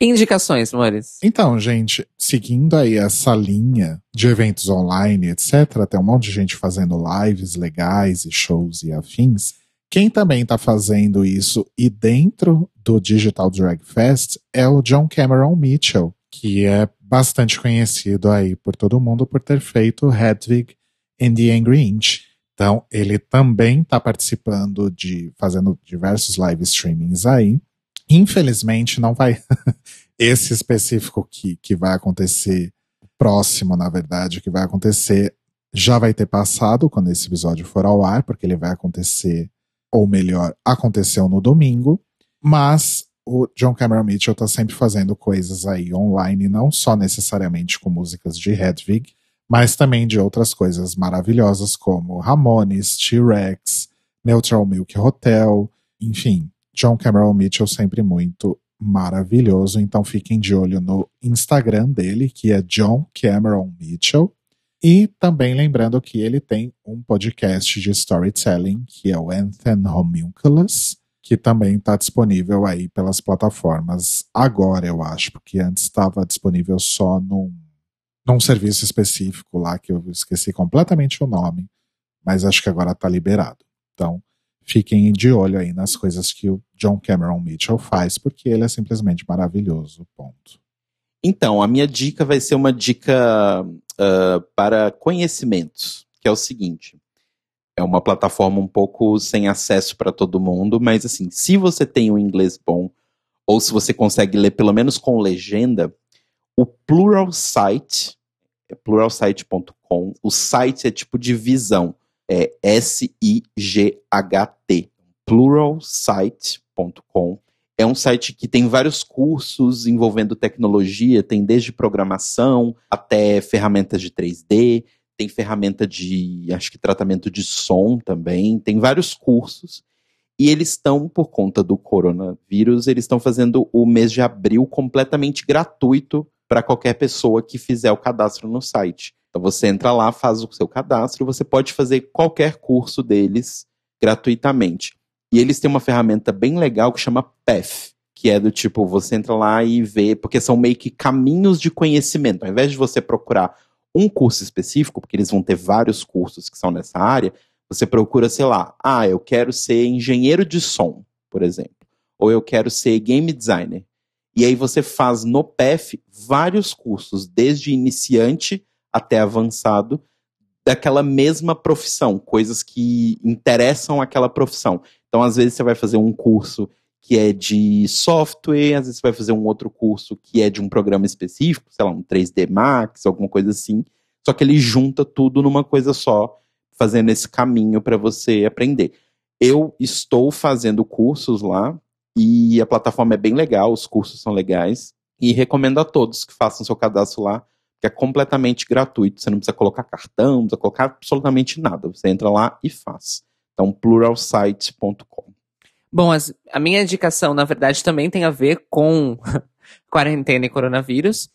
Indicações, Mores. Então, gente, seguindo aí essa linha de eventos online, etc., tem um monte de gente fazendo lives legais e shows e afins. Quem também está fazendo isso e dentro do Digital Drag Fest é o John Cameron Mitchell, que é bastante conhecido aí por todo mundo por ter feito Hedwig and the Angry Inch. Então, ele também está participando de fazendo diversos live streamings aí. Infelizmente, não vai. <laughs> Esse específico que, que vai acontecer, próximo, na verdade, que vai acontecer, já vai ter passado quando esse episódio for ao ar, porque ele vai acontecer, ou melhor, aconteceu no domingo. Mas o John Cameron Mitchell está sempre fazendo coisas aí online, não só necessariamente com músicas de Hedwig, mas também de outras coisas maravilhosas como Ramones, T-Rex, Neutral Milk Hotel, enfim, John Cameron Mitchell sempre muito maravilhoso, então fiquem de olho no Instagram dele, que é John Cameron Mitchell. E também lembrando que ele tem um podcast de storytelling, que é o Anthem Homunculus, que também está disponível aí pelas plataformas agora, eu acho, porque antes estava disponível só num, num serviço específico lá, que eu esqueci completamente o nome, mas acho que agora está liberado. Então, fiquem de olho aí nas coisas que o John Cameron Mitchell faz, porque ele é simplesmente maravilhoso. Ponto. Então, a minha dica vai ser uma dica uh, para conhecimentos, que é o seguinte. É uma plataforma um pouco sem acesso para todo mundo, mas assim, se você tem um inglês bom, ou se você consegue ler pelo menos com legenda, o Plural Site, é pluralsite.com, o site é tipo divisão, é S-I-G-H-T, É um site que tem vários cursos envolvendo tecnologia, tem desde programação até ferramentas de 3D, tem ferramenta de, acho que tratamento de som também, tem vários cursos. E eles estão, por conta do coronavírus, eles estão fazendo o mês de abril completamente gratuito para qualquer pessoa que fizer o cadastro no site. Então você entra lá, faz o seu cadastro, você pode fazer qualquer curso deles gratuitamente. E eles têm uma ferramenta bem legal que chama PEF, que é do tipo, você entra lá e vê, porque são meio que caminhos de conhecimento. Ao invés de você procurar um curso específico, porque eles vão ter vários cursos que são nessa área, você procura, sei lá, ah, eu quero ser engenheiro de som, por exemplo, ou eu quero ser game designer. E aí você faz no PEF vários cursos, desde iniciante até avançado, daquela mesma profissão, coisas que interessam aquela profissão. Então, às vezes, você vai fazer um curso que é de software, às vezes você vai fazer um outro curso que é de um programa específico, sei lá, um 3D Max, alguma coisa assim. Só que ele junta tudo numa coisa só, fazendo esse caminho para você aprender. Eu estou fazendo cursos lá e a plataforma é bem legal, os cursos são legais e recomendo a todos que façam seu cadastro lá, que é completamente gratuito. Você não precisa colocar cartão, não precisa colocar absolutamente nada. Você entra lá e faz. Então, pluralsite.com. Bom, as, a minha indicação, na verdade, também tem a ver com <laughs> quarentena e coronavírus.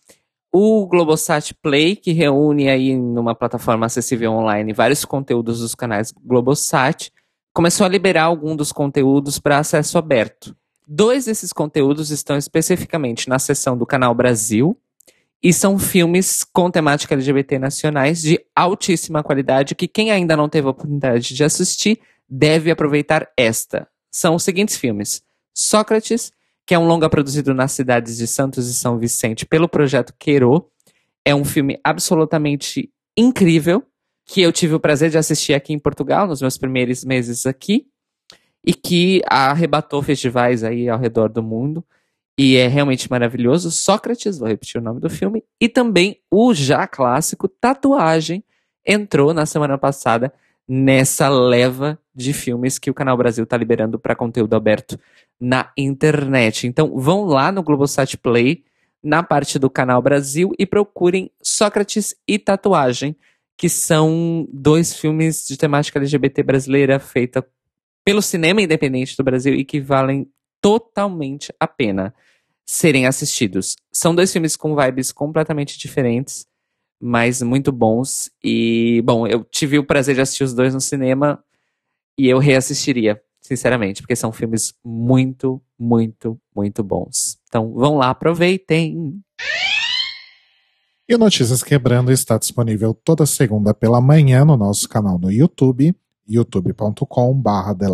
O Globosat Play, que reúne aí numa plataforma acessível online vários conteúdos dos canais Globosat, começou a liberar algum dos conteúdos para acesso aberto. Dois desses conteúdos estão especificamente na seção do canal Brasil e são filmes com temática LGBT nacionais de altíssima qualidade que quem ainda não teve a oportunidade de assistir deve aproveitar esta. São os seguintes filmes: Sócrates, que é um longa produzido nas cidades de Santos e São Vicente pelo projeto Queiro. É um filme absolutamente incrível que eu tive o prazer de assistir aqui em Portugal nos meus primeiros meses aqui e que arrebatou festivais aí ao redor do mundo e é realmente maravilhoso. Sócrates, vou repetir o nome do filme, e também o já clássico Tatuagem entrou na semana passada nessa leva de filmes que o Canal Brasil está liberando para conteúdo aberto na internet. Então vão lá no Globosat Play, na parte do Canal Brasil, e procurem Sócrates e Tatuagem, que são dois filmes de temática LGBT brasileira feita pelo cinema independente do Brasil e que valem totalmente a pena serem assistidos. São dois filmes com vibes completamente diferentes mas muito bons. E, bom, eu tive o prazer de assistir os dois no cinema e eu reassistiria, sinceramente, porque são filmes muito, muito, muito bons. Então, vão lá, aproveitem! E o Notícias Quebrando está disponível toda segunda pela manhã no nosso canal no YouTube, youtube.com.br The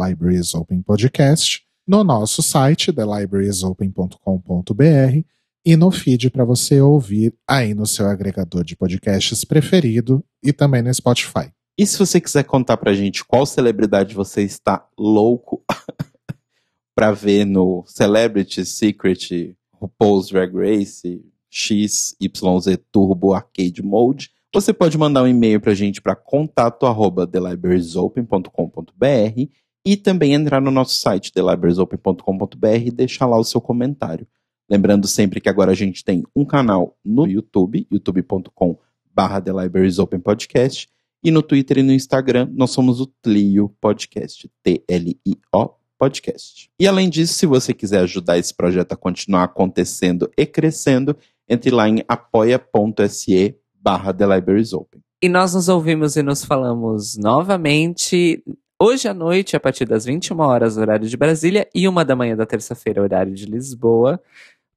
no nosso site, thelibrariesopen.com.br e no feed para você ouvir aí no seu agregador de podcasts preferido e também no Spotify. E se você quiser contar pra gente qual celebridade você está louco <laughs> para ver no Celebrity Secret RuPaul's Drag Race XYZ Turbo Arcade Mode, você pode mandar um e-mail pra gente para contato arroba thelibrariesopen.com.br e também entrar no nosso site thelibrariesopen.com.br e deixar lá o seu comentário. Lembrando sempre que agora a gente tem um canal no YouTube, youtube.com barra The Libraries Open Podcast, e no Twitter e no Instagram nós somos o Tlio Podcast, T-L-I-O podcast. E além disso, se você quiser ajudar esse projeto a continuar acontecendo e crescendo, entre lá em apoia.se barra The Libraries Open. E nós nos ouvimos e nos falamos novamente hoje à noite, a partir das 21 horas, horário de Brasília, e uma da manhã da terça-feira, horário de Lisboa,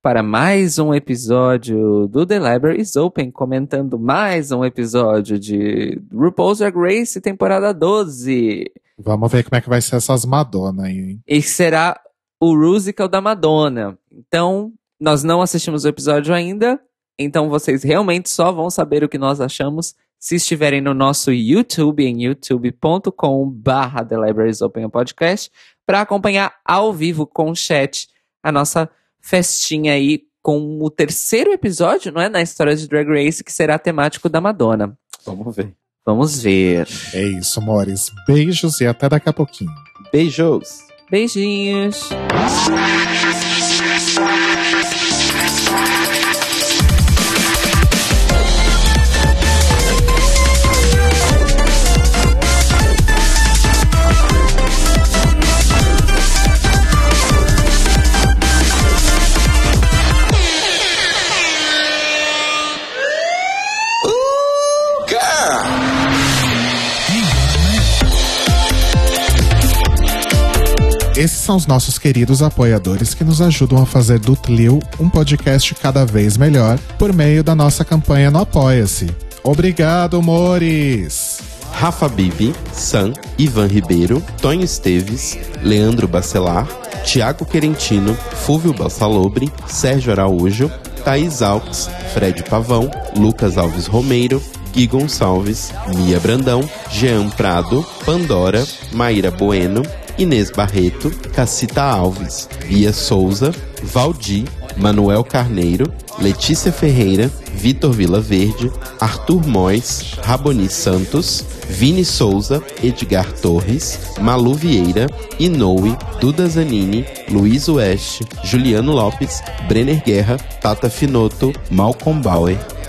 para mais um episódio do The Libraries Open, comentando mais um episódio de RuPaul's Drag Race, temporada 12. Vamos ver como é que vai ser essas Madonna aí, hein? E será o musical da Madonna. Então, nós não assistimos o episódio ainda, então vocês realmente só vão saber o que nós achamos se estiverem no nosso YouTube, em youtube.com barra The Libraries Open Podcast, para acompanhar ao vivo com o chat a nossa festinha aí com o terceiro episódio, não é? Na história de Drag Race, que será temático da Madonna. Vamos ver. Vamos ver. É isso, amores. Beijos e até daqui a pouquinho. Beijos! Beijinhos! São os nossos queridos apoiadores que nos ajudam a fazer do Tlil um podcast cada vez melhor por meio da nossa campanha no Apoia-se. Obrigado, Mores! Rafa Bibi, Sam, Ivan Ribeiro, Tonho Esteves, Leandro Bacelar, Tiago Querentino, Fúvio Balsalobre, Sérgio Araújo, Thaís Alves, Fred Pavão, Lucas Alves Romeiro, Gui Gonçalves, Mia Brandão, Jean Prado, Pandora, Maíra Bueno, Inês Barreto, Cacita Alves, Bia Souza, Valdi, Manuel Carneiro, Letícia Ferreira, Vitor Vila Verde, Arthur Mois, Raboni Santos, Vini Souza, Edgar Torres, Malu Vieira, Inoue, Duda Zanini, Luiz Oeste, Juliano Lopes, Brenner Guerra, Tata Finoto, Malcolm Bauer,